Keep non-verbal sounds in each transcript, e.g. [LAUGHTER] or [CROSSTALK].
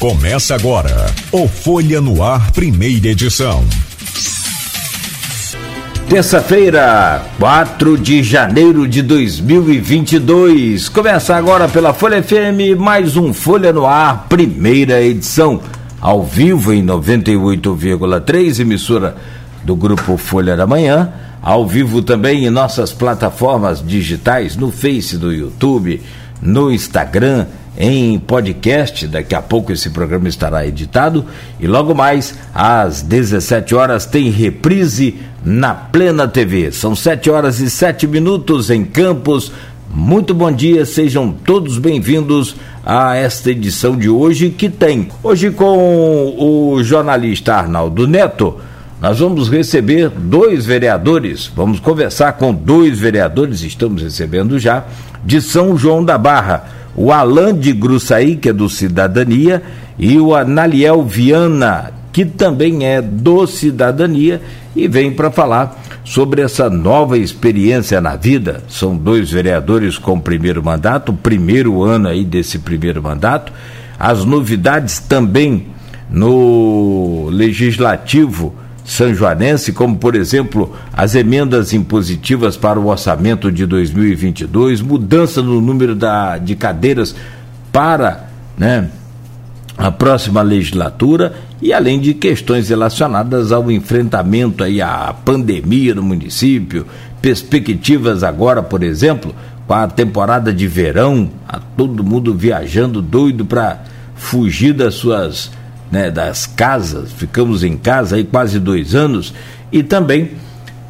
Começa agora o Folha no Ar, primeira edição. Terça-feira, 4 de janeiro de 2022. Começa agora pela Folha FM, mais um Folha no Ar, primeira edição. Ao vivo em 98,3, emissora do grupo Folha da Manhã. Ao vivo também em nossas plataformas digitais, no Face, no YouTube, no Instagram em podcast. Daqui a pouco esse programa estará editado e logo mais às 17 horas tem reprise na Plena TV. São 7 horas e 7 minutos em Campos. Muito bom dia, sejam todos bem-vindos a esta edição de hoje que tem. Hoje com o jornalista Arnaldo Neto, nós vamos receber dois vereadores, vamos conversar com dois vereadores, estamos recebendo já, de São João da Barra o Alain de Gruçaí, que é do Cidadania, e o Analiel Viana, que também é do Cidadania, e vem para falar sobre essa nova experiência na vida. São dois vereadores com primeiro mandato, primeiro ano aí desse primeiro mandato. As novidades também no legislativo sanjoanense, como por exemplo as emendas impositivas para o orçamento de 2022, mudança no número da, de cadeiras para né, a próxima legislatura e além de questões relacionadas ao enfrentamento aí à pandemia no município, perspectivas agora, por exemplo, com a temporada de verão, a todo mundo viajando doido para fugir das suas né, das casas, ficamos em casa aí quase dois anos, e também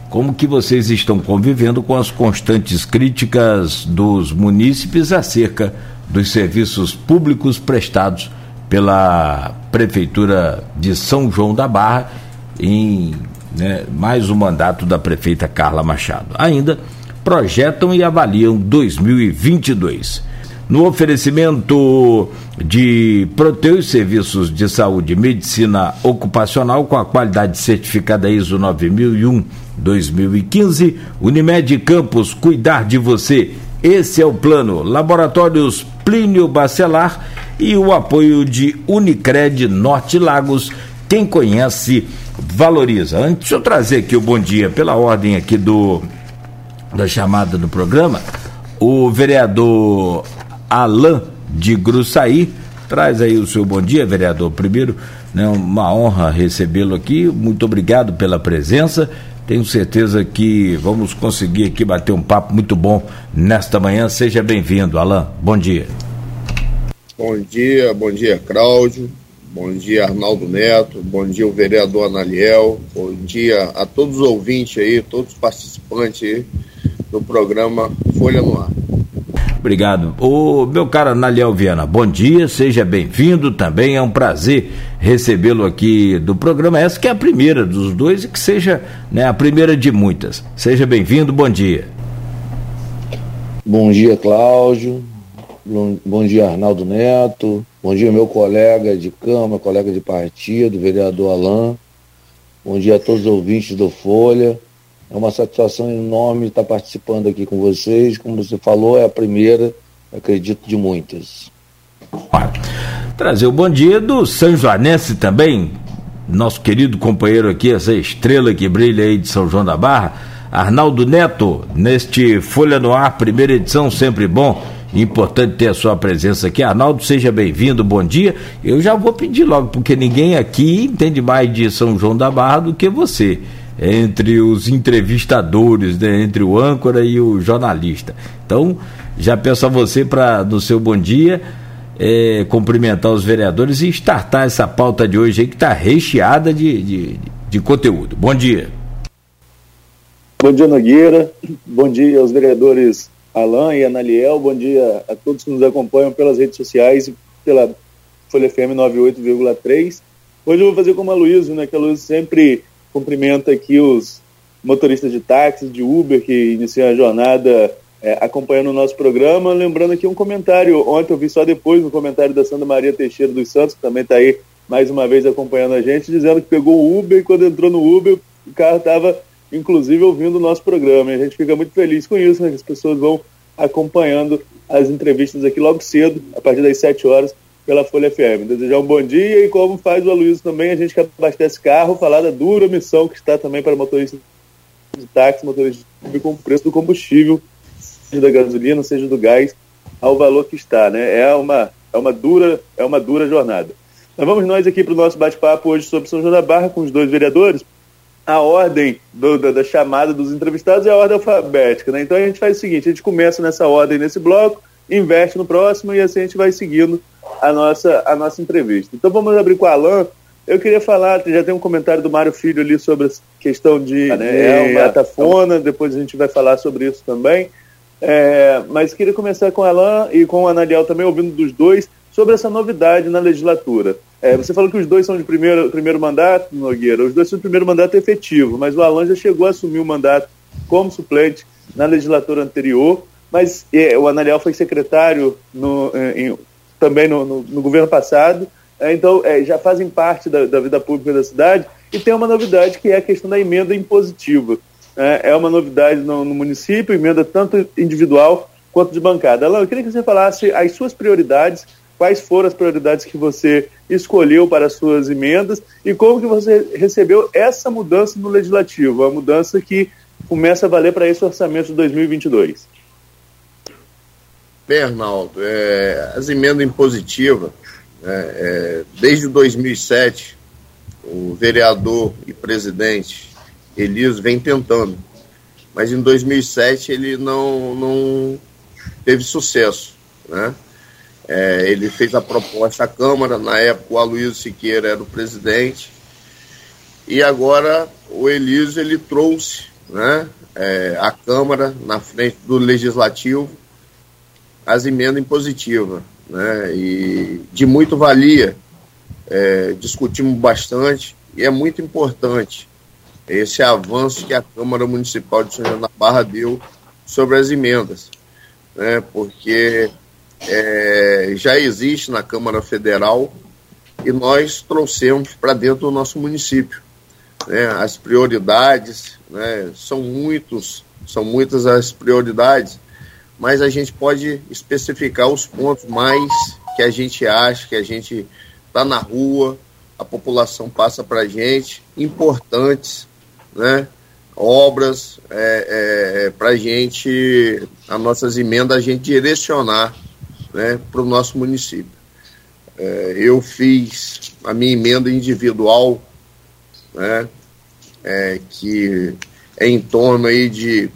como que vocês estão convivendo com as constantes críticas dos munícipes acerca dos serviços públicos prestados pela Prefeitura de São João da Barra em né, mais um mandato da prefeita Carla Machado. Ainda projetam e avaliam 2022 no oferecimento de Proteus Serviços de Saúde e Medicina Ocupacional com a qualidade certificada ISO 9001 2015, Unimed Campos, cuidar de você. Esse é o plano. Laboratórios Plínio Bacelar e o apoio de Unicred Norte Lagos. Quem conhece, valoriza. Antes de eu trazer aqui o bom dia pela ordem aqui do da chamada do programa, o vereador Alain de Gruçaí. Traz aí o seu bom dia, vereador. Primeiro, né, uma honra recebê-lo aqui. Muito obrigado pela presença. Tenho certeza que vamos conseguir aqui bater um papo muito bom nesta manhã. Seja bem-vindo, Alain. Bom dia. Bom dia, bom dia, Cláudio. Bom dia, Arnaldo Neto. Bom dia, o vereador Analiel. Bom dia a todos os ouvintes aí, todos os participantes aí do programa Folha no Ar. Obrigado. O meu caro Naliel Viana, bom dia, seja bem-vindo também. É um prazer recebê-lo aqui do programa. Essa que é a primeira dos dois e que seja né, a primeira de muitas. Seja bem-vindo, bom dia. Bom dia, Cláudio. Bom dia, Arnaldo Neto. Bom dia, meu colega de cama, colega de partido, vereador Alain. Bom dia a todos os ouvintes do Folha. É uma satisfação enorme estar participando aqui com vocês. Como você falou, é a primeira, acredito, de muitas. Trazer o bom dia do São Joanense também, nosso querido companheiro aqui, essa estrela que brilha aí de São João da Barra, Arnaldo Neto, neste Folha no Ar, primeira edição, sempre bom. Importante ter a sua presença aqui. Arnaldo, seja bem-vindo, bom dia. Eu já vou pedir logo, porque ninguém aqui entende mais de São João da Barra do que você entre os entrevistadores, né, entre o âncora e o jornalista. Então, já peço a você para, no seu bom dia, é, cumprimentar os vereadores e startar essa pauta de hoje aí que está recheada de, de, de conteúdo. Bom dia. Bom dia, Nogueira. Bom dia aos vereadores Alain e Analiel. Bom dia a todos que nos acompanham pelas redes sociais e pela Folha FM 98,3. Hoje eu vou fazer como a Luísa, né? Que a Luísa sempre cumprimenta aqui os motoristas de táxi, de Uber, que iniciam a jornada é, acompanhando o nosso programa. Lembrando aqui um comentário, ontem eu vi só depois no comentário da Santa Maria Teixeira dos Santos, que também está aí mais uma vez acompanhando a gente, dizendo que pegou o Uber e quando entrou no Uber, o carro estava inclusive ouvindo o nosso programa. E a gente fica muito feliz com isso, né? Que as pessoas vão acompanhando as entrevistas aqui logo cedo, a partir das 7 horas, pela Folha FM. Desejar um bom dia e como faz o Aloysio também, a gente que abastece carro, falar da dura missão que está também para motoristas de táxi, motoristas de com o preço do combustível, seja da gasolina, seja do gás, ao valor que está, né? É uma, é uma dura, é uma dura jornada. Mas vamos nós aqui para o nosso bate-papo hoje sobre São João da Barra com os dois vereadores. A ordem do, da, da, chamada dos entrevistados é a ordem alfabética, né? Então a gente faz o seguinte: a gente começa nessa ordem nesse bloco, investe no próximo e assim a gente vai seguindo a nossa, a nossa entrevista. Então vamos abrir com o Alan. Eu queria falar, já tem um comentário do Mário Filho ali sobre a questão de, né, atafona, depois a gente vai falar sobre isso também. É, mas queria começar com o Alan e com o Analiel também, ouvindo dos dois, sobre essa novidade na legislatura. É, você falou que os dois são de primeiro, primeiro mandato, Nogueira, os dois são de primeiro mandato efetivo, mas o Alan já chegou a assumir o mandato como suplente na legislatura anterior, mas é, o Analiel foi secretário no, é, em, também no, no, no, governo passado, é, então é, já fazem parte da, da, vida pública da cidade, e tem uma novidade que é a questão da emenda impositiva. É, é uma novidade no, no município, emenda tanto individual quanto de bancada. Alan, eu queria que você falasse as suas prioridades, quais foram as prioridades que você escolheu para as suas emendas e como que você recebeu essa mudança no legislativo, a mudança que começa a valer para esse orçamento de 2022. Bernardo, é, as emendas impositivas, é, é, desde 2007, o vereador e presidente Elias vem tentando, mas em 2007 ele não, não teve sucesso, né? É, ele fez a proposta à Câmara, na época o Aloysio Siqueira era o presidente, e agora o Elísio ele trouxe né, é, a Câmara na frente do Legislativo as emendas impositivas, né? E de muito valia, é, discutimos bastante e é muito importante esse avanço que a Câmara Municipal de São João da Barra deu sobre as emendas, né? Porque é, já existe na Câmara Federal e nós trouxemos para dentro do nosso município. Né? As prioridades, né? são muitos, são muitas as prioridades mas a gente pode especificar os pontos mais que a gente acha, que a gente está na rua, a população passa para a gente, importantes, né? obras é, é, para a gente, as nossas emendas, a gente direcionar né, para o nosso município. É, eu fiz a minha emenda individual, né, é, que é em torno aí de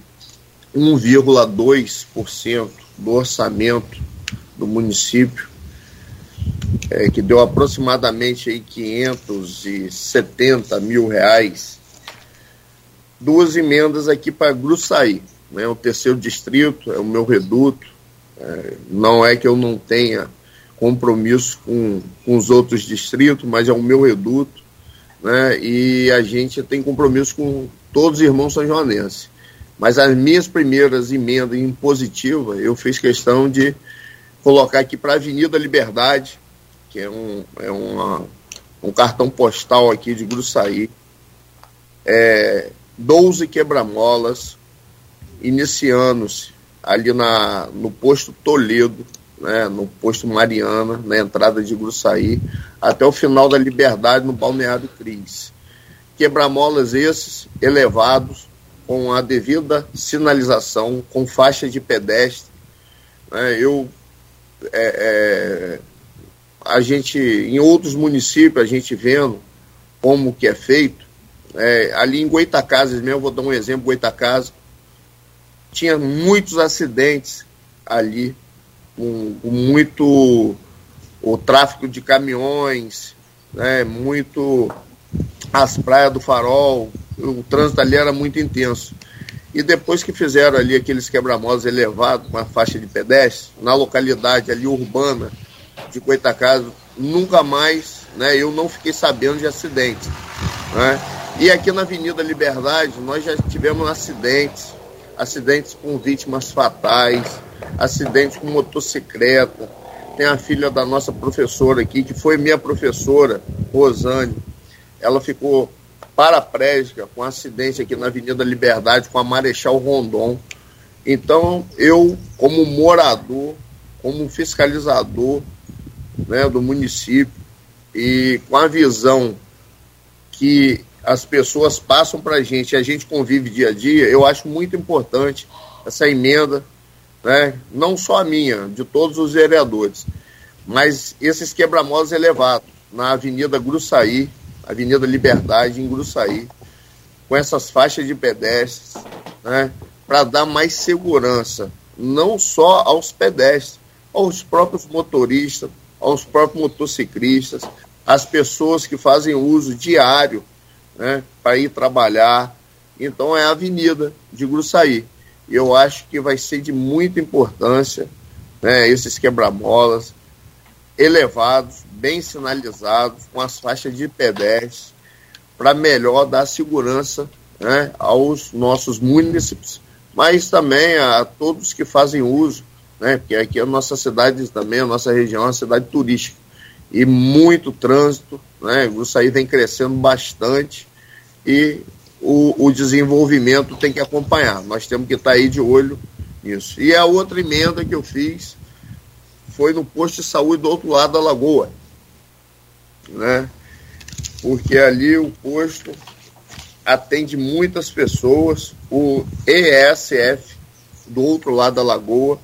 1,2% do orçamento do município, é, que deu aproximadamente aí 570 mil reais. Duas emendas aqui para Gruçaí, né, o terceiro distrito, é o meu reduto. É, não é que eu não tenha compromisso com, com os outros distritos, mas é o meu reduto. Né, e a gente tem compromisso com todos os irmãos são joanenses. Mas as minhas primeiras emendas impositivas, eu fiz questão de colocar aqui para a Avenida Liberdade, que é um, é uma, um cartão postal aqui de Gruçaí, é, 12 quebra-molas, iniciando-se ali na, no posto Toledo, né, no posto Mariana, na entrada de Gruçaí, até o final da Liberdade no Balneário Cris. Quebra-molas esses elevados, com a devida sinalização, com faixa de pedestre. Né? Eu, é, é, a gente, em outros municípios, a gente vendo como que é feito, é, ali em Goitacazes mesmo, vou dar um exemplo, Goitacazes, tinha muitos acidentes ali, com, com muito o tráfico de caminhões, né, muito as praias do farol, o trânsito ali era muito intenso. E depois que fizeram ali aqueles quebra-molas elevados com a faixa de pedestre, na localidade ali urbana de Coitacasa, nunca mais, né, eu não fiquei sabendo de acidentes. Né? E aqui na Avenida Liberdade, nós já tivemos acidentes, acidentes com vítimas fatais, acidentes com motocicleta. Tem a filha da nossa professora aqui, que foi minha professora, Rosane. Ela ficou paraplégica com acidente aqui na Avenida Liberdade com a Marechal Rondon. Então, eu, como morador, como fiscalizador, né, do município e com a visão que as pessoas passam para a gente e a gente convive dia a dia, eu acho muito importante essa emenda, né, não só a minha, de todos os vereadores, mas esses quebra-molas elevados na Avenida Gruçaí, Avenida Liberdade, em Gruçaí, com essas faixas de pedestres, né, para dar mais segurança, não só aos pedestres, aos próprios motoristas, aos próprios motociclistas, às pessoas que fazem uso diário né, para ir trabalhar. Então é a avenida de Gruçaí. Eu acho que vai ser de muita importância né, esses quebra-molas elevados, bem sinalizados, com as faixas de pedestres, para melhor dar segurança né, aos nossos municípios, mas também a todos que fazem uso, né, porque aqui a nossa cidade também, a nossa região é uma cidade turística, e muito trânsito, né, Gruçaí vem crescendo bastante, e o, o desenvolvimento tem que acompanhar. Nós temos que estar aí de olho nisso. E a outra emenda que eu fiz foi no posto de saúde do outro lado da lagoa. Né? Porque ali o posto atende muitas pessoas. O ESF do outro lado da lagoa,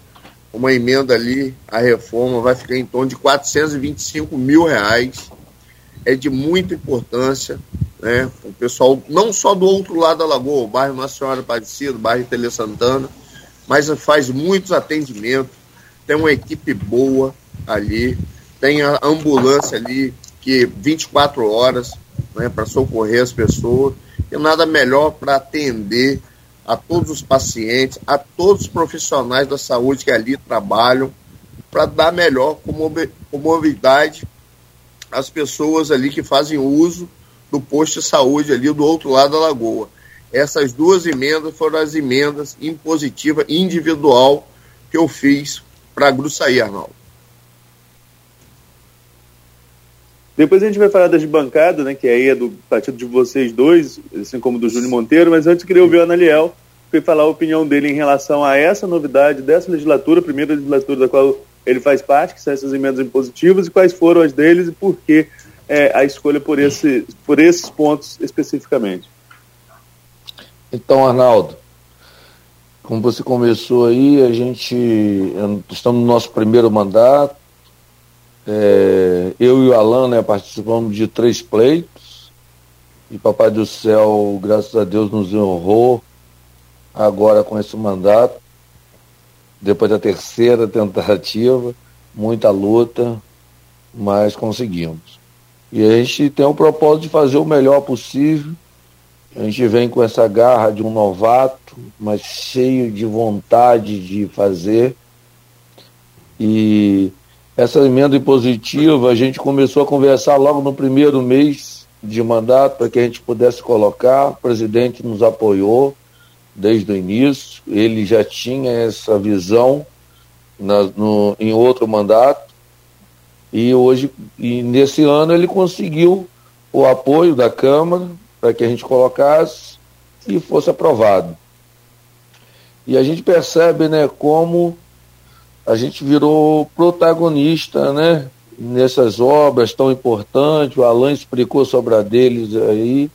uma emenda ali, a reforma vai ficar em torno de 425 mil reais. É de muita importância né? O pessoal, não só do outro lado da lagoa, o bairro Nossa Senhora Aparecida, o bairro Tele Santana, mas faz muitos atendimentos, tem uma equipe boa ali, tem a ambulância ali que 24 horas né, para socorrer as pessoas, e nada melhor para atender a todos os pacientes, a todos os profissionais da saúde que ali trabalham, para dar melhor comodidade às pessoas ali que fazem uso do posto de saúde ali do outro lado da lagoa. Essas duas emendas foram as emendas impositiva individual que eu fiz para Gruçaí, Arnaldo. Depois a gente vai falar das bancadas, né, que aí é do partido de vocês dois, assim como do Júnior Monteiro, mas antes queria ouvir o Analiel, que falar a opinião dele em relação a essa novidade dessa legislatura, primeira legislatura da qual ele faz parte, que são essas emendas impositivas, e quais foram as deles e por que é, a escolha por, esse, por esses pontos especificamente. Então, Arnaldo, como você começou aí, a gente estamos no nosso primeiro mandato. É, eu e o Alan né, participamos de três pleitos e Papai do Céu, graças a Deus, nos honrou agora com esse mandato, depois da terceira tentativa, muita luta, mas conseguimos. E a gente tem o propósito de fazer o melhor possível. A gente vem com essa garra de um novato, mas cheio de vontade de fazer. E essa emenda impositiva, a gente começou a conversar logo no primeiro mês de mandato para que a gente pudesse colocar. O presidente nos apoiou desde o início. Ele já tinha essa visão na, no, em outro mandato e hoje, e nesse ano, ele conseguiu o apoio da Câmara para que a gente colocasse e fosse aprovado. E a gente percebe né, como a gente virou protagonista né, nessas obras tão importantes. O Alan explicou sobre a deles aí,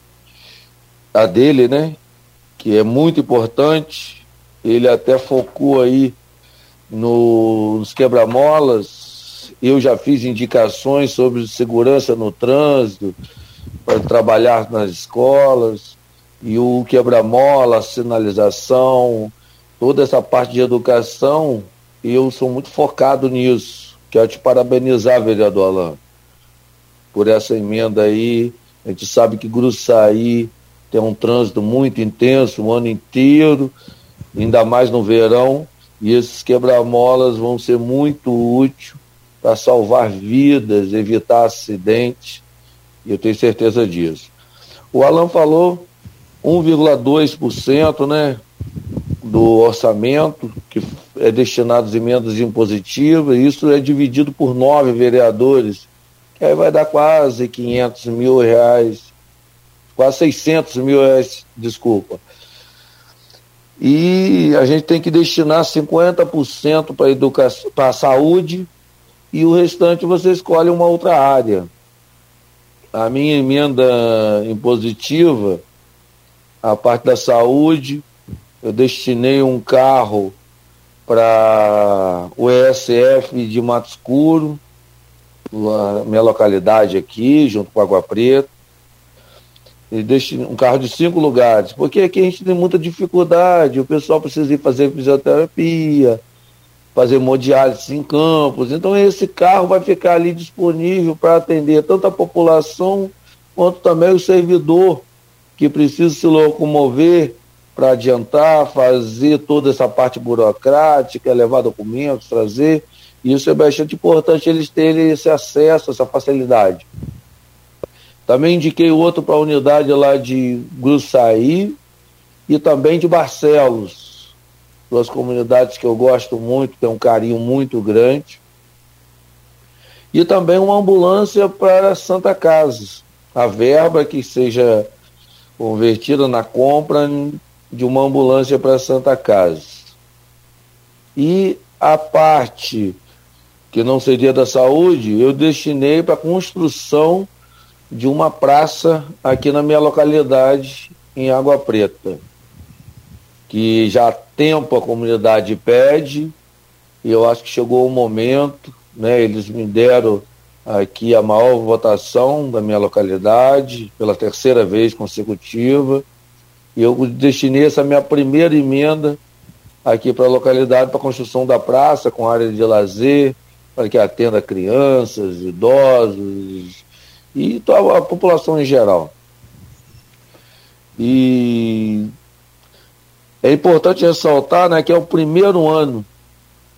a dele, né? Que é muito importante. Ele até focou aí no, nos quebra-molas, eu já fiz indicações sobre segurança no trânsito, para trabalhar nas escolas, e o quebra-mola, sinalização, toda essa parte de educação, eu sou muito focado nisso. Quero te parabenizar, vereador Alain, por essa emenda aí. A gente sabe que Gruçaí tem um trânsito muito intenso o ano inteiro, ainda mais no verão, e esses quebra-molas vão ser muito úteis para salvar vidas, evitar acidentes, e eu tenho certeza disso. O Alan falou 1,2% né, do orçamento que é destinado às emendas impositivas, isso é dividido por nove vereadores, que aí vai dar quase 500 mil reais, quase 600 mil reais, desculpa. E a gente tem que destinar 50% para educação, para a saúde, e o restante você escolhe uma outra área. A minha emenda impositiva, a parte da saúde, eu destinei um carro para o ESF de Mato Escuro, minha localidade aqui, junto com Água Preta. E destinei um carro de cinco lugares, porque aqui a gente tem muita dificuldade, o pessoal precisa ir fazer fisioterapia, fazer hemodiálise em campos. Então esse carro vai ficar ali disponível para atender tanto a população quanto também o servidor que precisa se locomover para adiantar, fazer toda essa parte burocrática, levar documentos, trazer. Isso é bastante importante eles terem esse acesso, essa facilidade. Também indiquei outro para a unidade lá de Gruçaí e também de Barcelos. Duas comunidades que eu gosto muito, tenho um carinho muito grande. E também uma ambulância para Santa Casa. A verba que seja convertida na compra de uma ambulância para Santa Casa. E a parte que não seria da saúde, eu destinei para a construção de uma praça aqui na minha localidade, em Água Preta, que já há tempo a comunidade pede, e eu acho que chegou o momento, né, eles me deram aqui a maior votação da minha localidade, pela terceira vez consecutiva, e eu destinei essa minha primeira emenda aqui para a localidade para a construção da praça com área de lazer, para que atenda crianças, idosos e a população em geral. E é importante ressaltar né, que é o primeiro ano,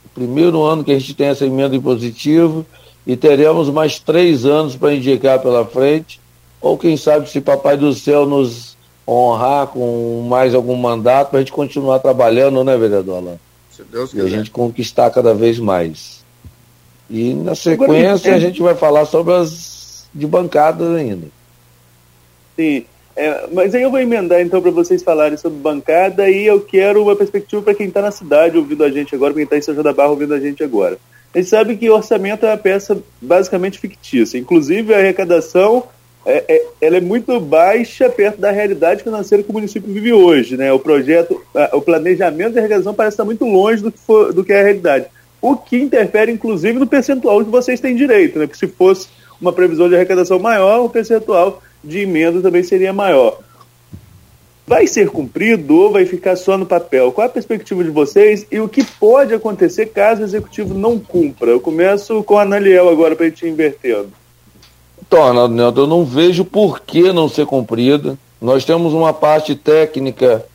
o primeiro ano que a gente tem essa emenda impositiva e teremos mais três anos para indicar pela frente, ou quem sabe se Papai do Céu nos honrar com mais algum mandato para a gente continuar trabalhando, né, vereador Alain? Se Deus quiser. E a gente conquistar cada vez mais. E na sequência a gente vai falar sobre as de bancadas ainda. Sim. É, mas aí eu vou emendar então para vocês falarem sobre bancada e eu quero uma perspectiva para quem está na cidade ouvindo a gente agora, quem está em São João da Barra ouvindo a gente agora. A gente sabe que o orçamento é uma peça basicamente fictícia. Inclusive a arrecadação é, é, ela é muito baixa perto da realidade financeira que o município vive hoje. Né? O projeto, o planejamento de arrecadação parece estar muito longe do que, for, do que é a realidade. O que interfere, inclusive, no percentual que vocês têm direito. Né? Porque se fosse uma previsão de arrecadação maior, o percentual de emenda também seria maior. Vai ser cumprido ou vai ficar só no papel? Qual a perspectiva de vocês e o que pode acontecer caso o executivo não cumpra? Eu começo com a Analiel agora para a gente ir invertendo. Então, Arnaldo Neto, eu não vejo por que não ser cumprida. Nós temos uma parte técnica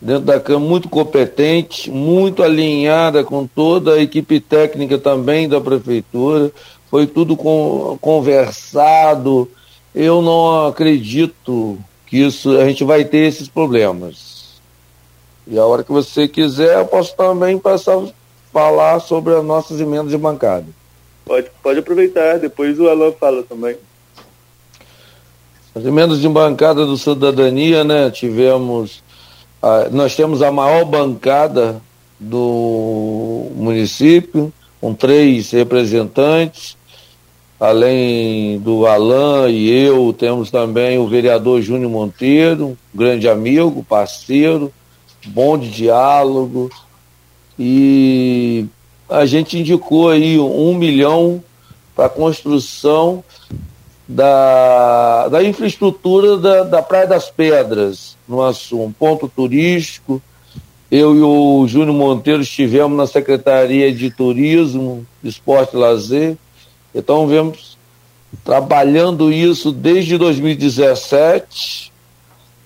dentro da Câmara muito competente, muito alinhada com toda a equipe técnica também da Prefeitura. Foi tudo conversado. Eu não acredito que isso a gente vai ter esses problemas. E a hora que você quiser, eu posso também passar falar sobre as nossas emendas de bancada. Pode, pode aproveitar, depois o Alan fala também. As emendas de bancada do Cidadania, né? Tivemos. Nós temos a maior bancada do município, com três representantes, além do Alain e eu, temos também o vereador Júnior Monteiro, grande amigo, parceiro, bom de diálogo, e a gente indicou aí um milhão para construção da, da infraestrutura da, da Praia das Pedras, no um ponto turístico. Eu e o Júnior Monteiro estivemos na Secretaria de Turismo, Esporte e Lazer. Então, vemos trabalhando isso desde 2017.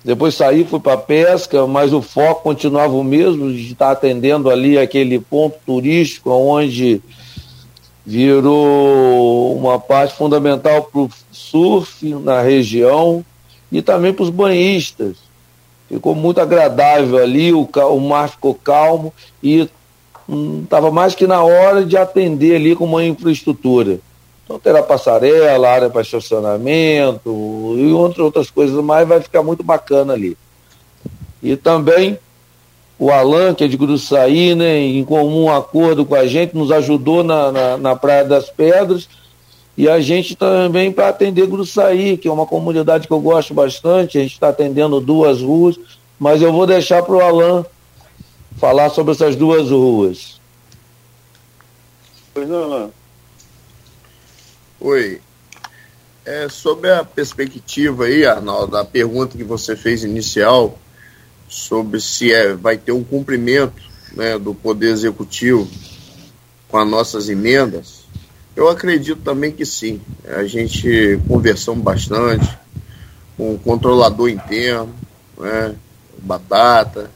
Depois saí, fui para pesca, mas o foco continuava o mesmo, de estar atendendo ali aquele ponto turístico onde virou uma parte fundamental para o surf na região e também para os banhistas. Ficou muito agradável ali, o, o mar ficou calmo e estava hum, mais que na hora de atender ali com uma infraestrutura. Então terá passarela, área para estacionamento e outras, outras coisas mais, vai ficar muito bacana ali. E também o Alan, que é de Gruçaí, né, em comum acordo com a gente, nos ajudou na, na, na Praia das Pedras. E a gente também para atender Gruçaí, que é uma comunidade que eu gosto bastante, a gente está atendendo duas ruas, mas eu vou deixar para o Alan falar sobre essas duas ruas. Pois não, Alan. Oi. É, sobre a perspectiva aí, Arnaldo, a pergunta que você fez inicial, sobre se é, vai ter um cumprimento né, do Poder Executivo com as nossas emendas, eu acredito também que sim. A gente conversamos bastante com o controlador interno, né, Batata,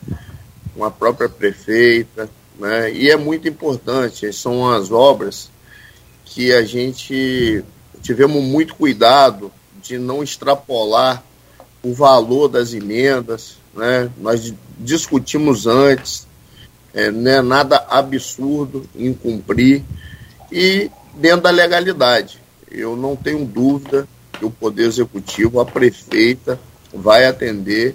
com a própria prefeita, né, e é muito importante, são as obras que a gente tivemos muito cuidado de não extrapolar o valor das emendas, né? Nós discutimos antes, é, não é nada absurdo em cumprir e dentro da legalidade. Eu não tenho dúvida que o Poder Executivo, a prefeita, vai atender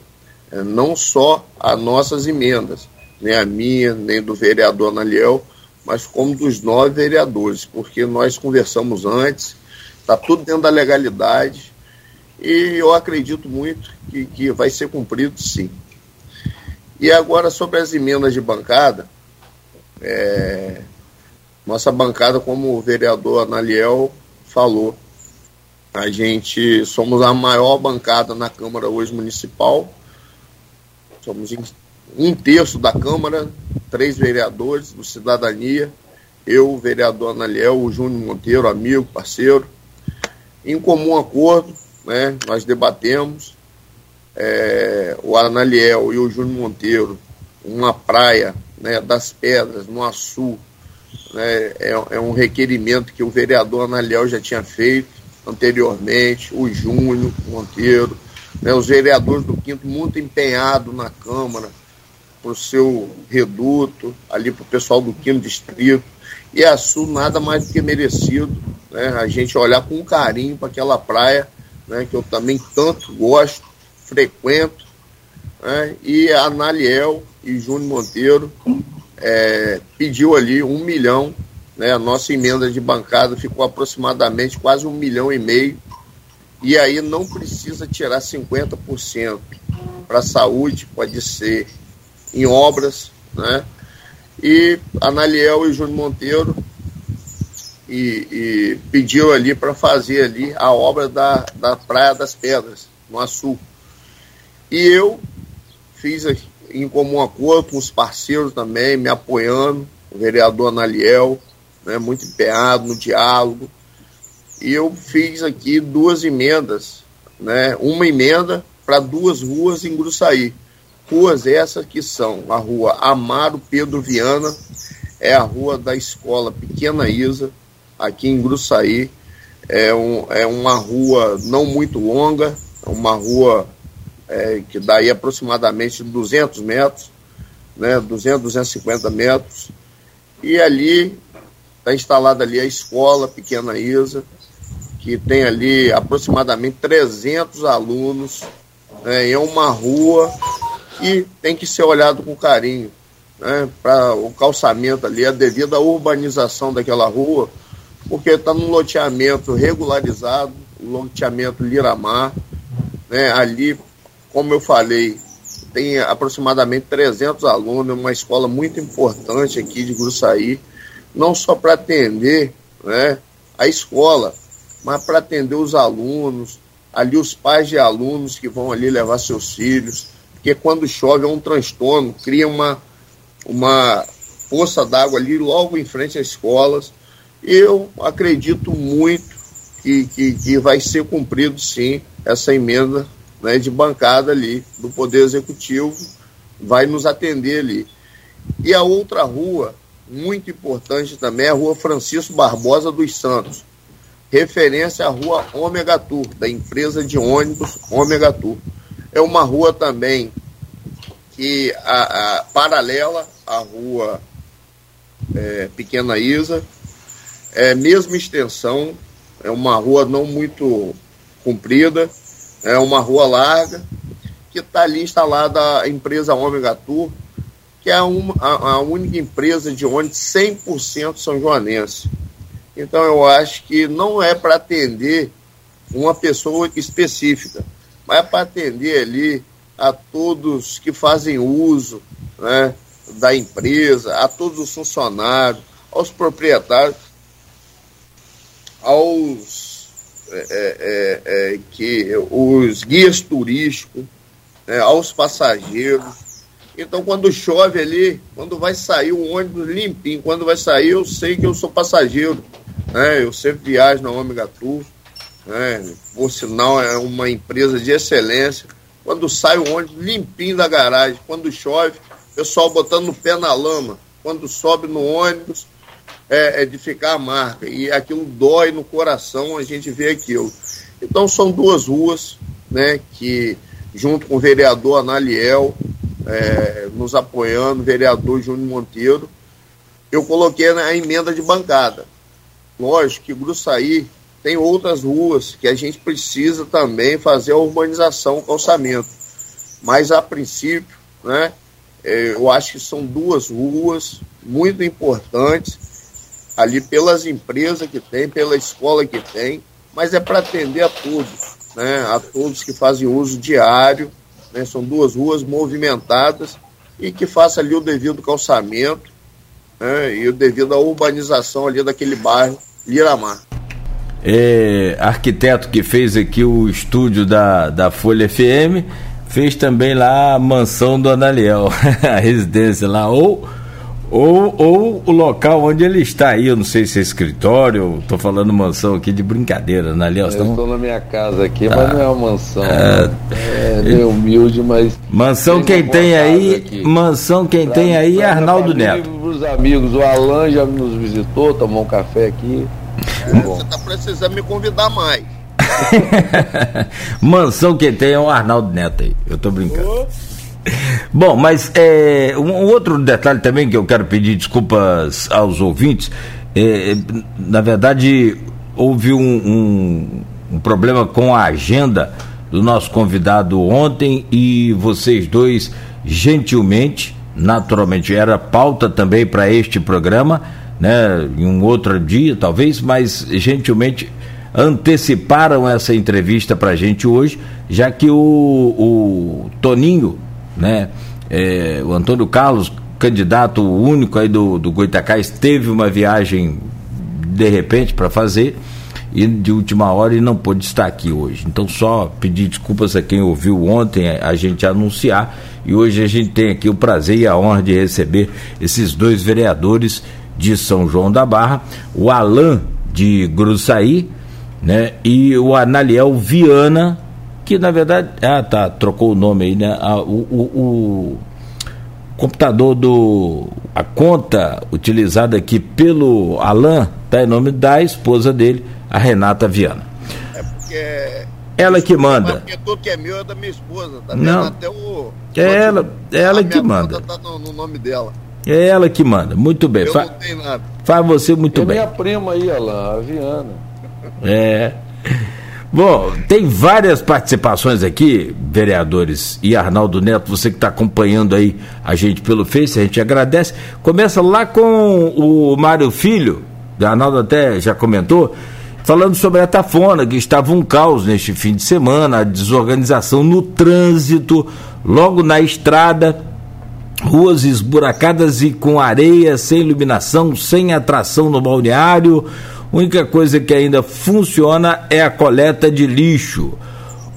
é, não só as nossas emendas, nem a minha, nem do vereador Analiel, mas como dos nove vereadores, porque nós conversamos antes, está tudo dentro da legalidade, e eu acredito muito que, que vai ser cumprido sim. E agora sobre as emendas de bancada, é, nossa bancada, como o vereador Analiel falou, a gente somos a maior bancada na Câmara hoje municipal, somos um terço da Câmara, três vereadores do Cidadania, eu, o vereador Analiel, o Júnior Monteiro, amigo, parceiro, em comum acordo, né? Nós debatemos é, o Analiel e o Júnior Monteiro, uma praia né, das pedras, no Açu, né, é, é, um requerimento que o vereador Analiel já tinha feito anteriormente, o Júnior Monteiro, né, os vereadores do Quinto muito empenhados na Câmara, para o seu reduto, ali para o pessoal do Quinto Distrito, e a Sul nada mais do que merecido, né, a gente olhar com carinho para aquela praia né, que eu também tanto gosto, frequento, né, e a Naliel e Júnior Monteiro é, pediu ali um milhão, né, a nossa emenda de bancada ficou aproximadamente quase um milhão e meio, e aí não precisa tirar 50% para a saúde, pode ser em obras, né? E a Naliel e Júnior Monteiro e, e pediu ali para fazer ali a obra da, da Praia das Pedras, no Açu. E eu fiz em comum acordo com os parceiros também, me apoiando, o vereador Analiel, né, muito empenhado no diálogo. E eu fiz aqui duas emendas, né, uma emenda para duas ruas em Gruçaí. Ruas essas que são a rua Amaro Pedro Viana, é a rua da escola Pequena Isa, aqui em Gruçaí. É, um, é uma rua não muito longa, é uma rua é, que dá aí aproximadamente 200 metros, né, 200, 250 metros. E ali está instalada ali a escola Pequena Isa, que tem ali aproximadamente 300 alunos. Né, é uma rua que tem que ser olhado com carinho. Né, para o calçamento ali, a devida urbanização daquela rua, porque está num loteamento regularizado, o loteamento Liramar, né, ali, como eu falei, tem aproximadamente 300 alunos, uma escola muito importante aqui de Gruçaí, não só para atender né, a escola, mas para atender os alunos, ali os pais de alunos que vão ali levar seus filhos, porque quando chove é um transtorno, cria uma, uma poça d'água ali logo em frente às escolas, eu acredito muito que, que, que vai ser cumprido sim essa emenda né, de bancada ali do Poder Executivo, vai nos atender ali. E a outra rua, muito importante também, é a rua Francisco Barbosa dos Santos, referência à rua Ômega Tour, da empresa de ônibus Ômega Tour. É uma rua também que a, a paralela à rua é, Pequena Isa, é mesma extensão, é uma rua não muito comprida, é uma rua larga, que está ali instalada a empresa Omega Tour, que é uma, a, a única empresa de ônibus 100% são joanense. Então eu acho que não é para atender uma pessoa específica, mas é para atender ali a todos que fazem uso né, da empresa, a todos os funcionários, aos proprietários, aos é, é, é, que os guias turísticos, né, aos passageiros. Então, quando chove ali, quando vai sair o ônibus limpinho, quando vai sair, eu sei que eu sou passageiro. Né? Eu sempre viajo na Omega Tour. Né? Por sinal, é uma empresa de excelência. Quando sai o ônibus limpinho da garagem, quando chove, pessoal botando o pé na lama. Quando sobe no ônibus, é, é de ficar a marca. E aquilo dói no coração, a gente vê aquilo. Então, são duas ruas né, que, junto com o vereador Analiel, é, nos apoiando, vereador Júnior Monteiro, eu coloquei a emenda de bancada. Lógico que Gruçaí tem outras ruas que a gente precisa também fazer a urbanização, o calçamento. Mas, a princípio, né, é, eu acho que são duas ruas muito importantes, ali pelas empresas que tem, pela escola que tem, mas é para atender a todos, né, a todos que fazem uso diário né? São duas ruas movimentadas e que faça ali o devido calçamento né? e o devido à urbanização ali daquele bairro Liramar. É, arquiteto que fez aqui o estúdio da, da Folha FM fez também lá a mansão do Analiel, [LAUGHS] a residência lá, ou ou, ou o local onde ele está aí, eu não sei se é escritório, estou falando mansão aqui de brincadeira, né, Léo? Eu estou na minha casa aqui, tá. mas não é uma mansão. É, é meio humilde, mas. Mansão quem tem aí, aqui. mansão quem pra, tem aí é Arnaldo Neto. Os amigos, o Alan já nos visitou, tomou um café aqui. É, você está precisando me convidar mais. [LAUGHS] mansão quem tem é o Arnaldo Neto aí, eu estou brincando. Oh. [LAUGHS] Bom, mas é, um, outro detalhe também que eu quero pedir desculpas aos ouvintes. É, na verdade, houve um, um, um, problema com a agenda do nosso convidado ontem e vocês dois, gentilmente, naturalmente, era pauta também para este programa, né, em um outro dia talvez, mas gentilmente anteciparam essa entrevista para a gente hoje, já que o, o Toninho né? É, o Antônio Carlos, candidato único aí do, do Goitacás, teve uma viagem de repente para fazer e de última hora e não pôde estar aqui hoje. Então só pedir desculpas a quem ouviu ontem a gente anunciar e hoje a gente tem aqui o prazer e a honra de receber esses dois vereadores de São João da Barra, o Alain de Gruçaí, né, e o Analiel Viana que na verdade. Ah, tá, trocou o nome aí, né? Ah, o, o, o, computador do. A conta utilizada aqui pelo Alain tá em nome da esposa dele, a Renata Viana. É porque. Ela que manda. Porque tudo que é meu é da minha esposa, tá Não. Até o. É ela, é ela que manda. Tá no, no, nome dela. É ela que manda. Muito bem. Eu Fa não tenho nada. Faz você muito é bem. minha prima aí, Alain, a Viana. É. Bom, tem várias participações aqui, vereadores e Arnaldo Neto, você que está acompanhando aí a gente pelo Face, a gente agradece. Começa lá com o Mário Filho, o Arnaldo até já comentou, falando sobre a Tafona, que estava um caos neste fim de semana, a desorganização no trânsito, logo na estrada, ruas esburacadas e com areia, sem iluminação, sem atração no balneário única coisa que ainda funciona é a coleta de lixo.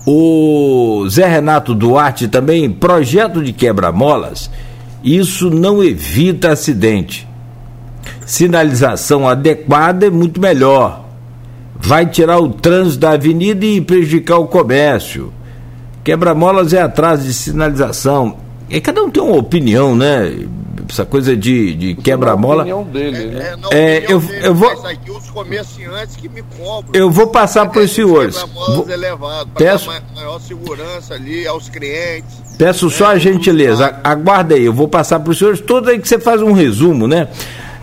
O Zé Renato Duarte também, projeto de quebra-molas, isso não evita acidente. Sinalização adequada é muito melhor. Vai tirar o trânsito da avenida e prejudicar o comércio. Quebra-molas é atrás de sinalização. E cada um tem uma opinião, né? Essa coisa de, de quebra-mola. Dele, né? É, é, é eu, dele, eu vou. Aqui, os comerciantes que me cobram. Eu vou passar para os senhores. Vou... Elevado, peço maior segurança ali aos clientes. Peço só a gentileza, aguarda aí, eu vou passar para os senhores tudo aí que você faz um resumo, né?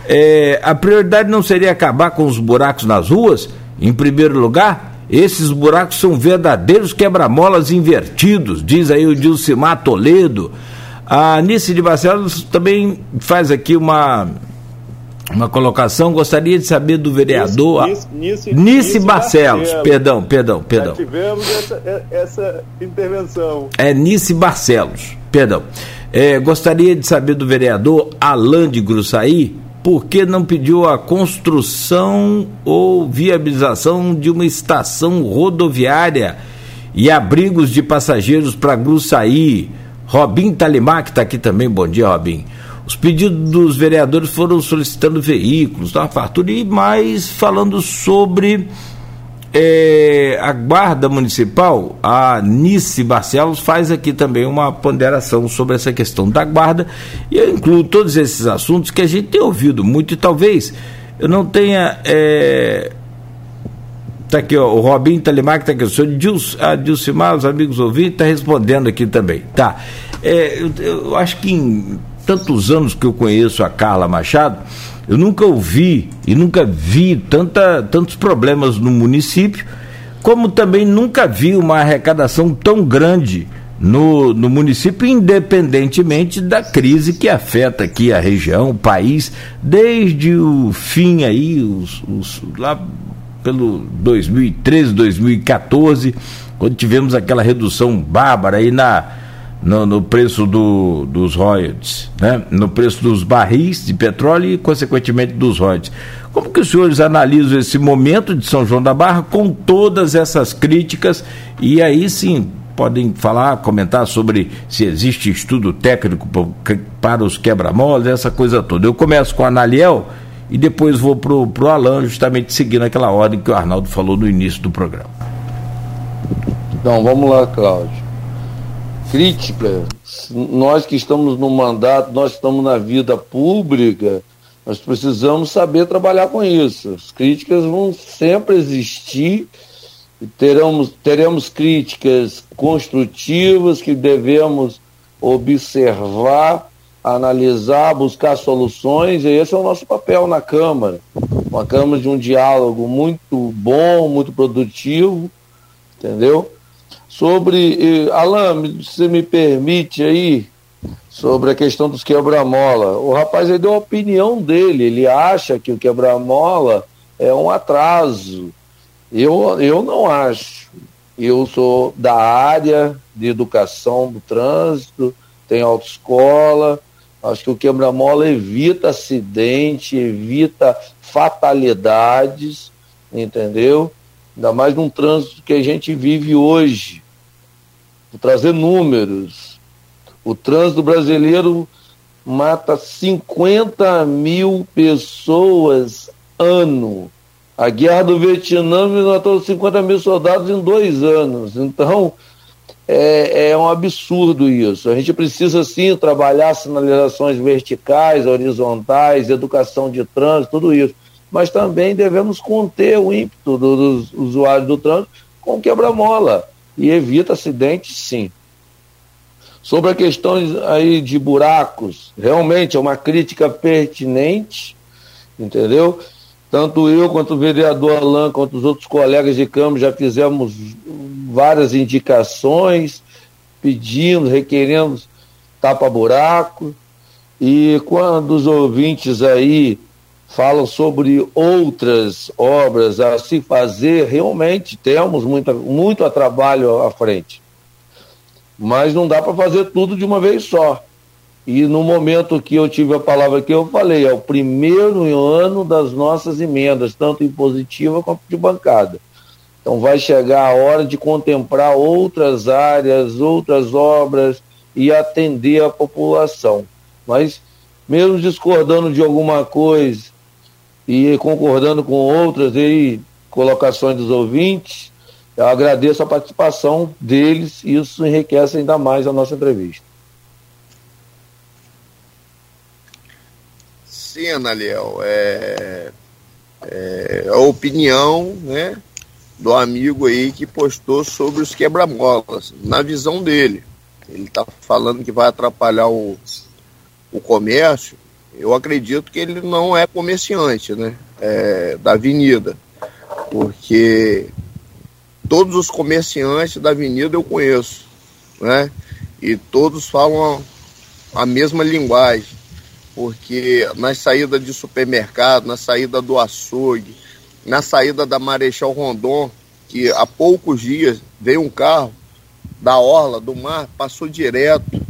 É, a prioridade não seria acabar com os buracos nas ruas, em primeiro lugar? Esses buracos são verdadeiros quebra-molas invertidos, diz aí o Dilcimar Toledo A Nice de Barcelos também faz aqui uma uma colocação. Gostaria de saber do vereador Nice, Nice, Nice, Nice Barcelos. Barcelos. Perdão, perdão, perdão. Já tivemos essa, essa intervenção. É Nice Barcelos, perdão. É, gostaria de saber do vereador Alain de Gruçaí por que não pediu a construção ou viabilização de uma estação rodoviária e abrigos de passageiros para Gruçaí. Robin Talimar, que está aqui também, bom dia, Robin. Os pedidos dos vereadores foram solicitando veículos, uma fartura e mais falando sobre é, a Guarda Municipal, a Nice Barcelos, faz aqui também uma ponderação sobre essa questão da Guarda, e eu incluo todos esses assuntos que a gente tem ouvido muito, e talvez eu não tenha. É, Tá aqui, ó, o Robin Telemac tá aqui, o senhor Dils, a Dilcimar, os amigos ouvintes, tá respondendo aqui também. Tá. É, eu, eu, acho que em tantos anos que eu conheço a Carla Machado, eu nunca ouvi e nunca vi tanta, tantos problemas no município, como também nunca vi uma arrecadação tão grande no, no município, independentemente da crise que afeta aqui a região, o país, desde o fim aí, os, os, lá pelo 2013, 2014, quando tivemos aquela redução bárbara aí na no, no preço do, dos royalties, né? no preço dos barris de petróleo e, consequentemente, dos royalties. Como que os senhores analisam esse momento de São João da Barra com todas essas críticas e aí sim podem falar, comentar sobre se existe estudo técnico para os quebra-molas, essa coisa toda. Eu começo com a Analiel e depois vou para o Alan, justamente seguindo aquela ordem que o Arnaldo falou no início do programa. Então, vamos lá, Cláudio crítica, nós que estamos no mandato, nós estamos na vida pública, nós precisamos saber trabalhar com isso. As críticas vão sempre existir, teremos, teremos críticas construtivas que devemos observar, analisar, buscar soluções, e esse é o nosso papel na Câmara. Uma Câmara de um diálogo muito bom, muito produtivo, entendeu? Sobre, Alain, você me permite aí, sobre a questão dos quebra-mola. O rapaz aí deu a opinião dele, ele acha que o quebra-mola é um atraso. Eu, eu não acho. Eu sou da área de educação do trânsito, tenho autoescola, acho que o quebra-mola evita acidente, evita fatalidades, entendeu? Ainda mais num trânsito que a gente vive hoje Vou trazer números. O trânsito brasileiro mata 50 mil pessoas ano. A guerra do Vietnã matou 50 mil soldados em dois anos. Então, é, é, um absurdo isso. A gente precisa, sim, trabalhar sinalizações verticais, horizontais, educação de trânsito, tudo isso. Mas também devemos conter o ímpeto dos usuários do trânsito com quebra-mola e evita acidentes, sim. Sobre a questão aí de buracos, realmente é uma crítica pertinente, entendeu? Tanto eu quanto o vereador Alain, quanto os outros colegas de Câmara já fizemos várias indicações, pedindo, requerendo tapa-buraco. E quando os ouvintes aí falam sobre outras obras a se fazer, realmente temos muita, muito a trabalho à frente. Mas não dá para fazer tudo de uma vez só. E no momento que eu tive a palavra aqui, eu falei, é o primeiro ano das nossas emendas, tanto impositiva quanto de bancada. Então vai chegar a hora de contemplar outras áreas, outras obras e atender a população. Mas mesmo discordando de alguma coisa, e concordando com outras aí, colocações dos ouvintes, eu agradeço a participação deles e isso enriquece ainda mais a nossa entrevista. Sim, Analiel, é, é a opinião né, do amigo aí que postou sobre os quebra-molas, na visão dele. Ele está falando que vai atrapalhar o, o comércio, eu acredito que ele não é comerciante né, é, da avenida, porque todos os comerciantes da avenida eu conheço, né? E todos falam a mesma linguagem, porque na saída de supermercado, na saída do açougue, na saída da Marechal Rondon, que há poucos dias veio um carro da orla do mar, passou direto,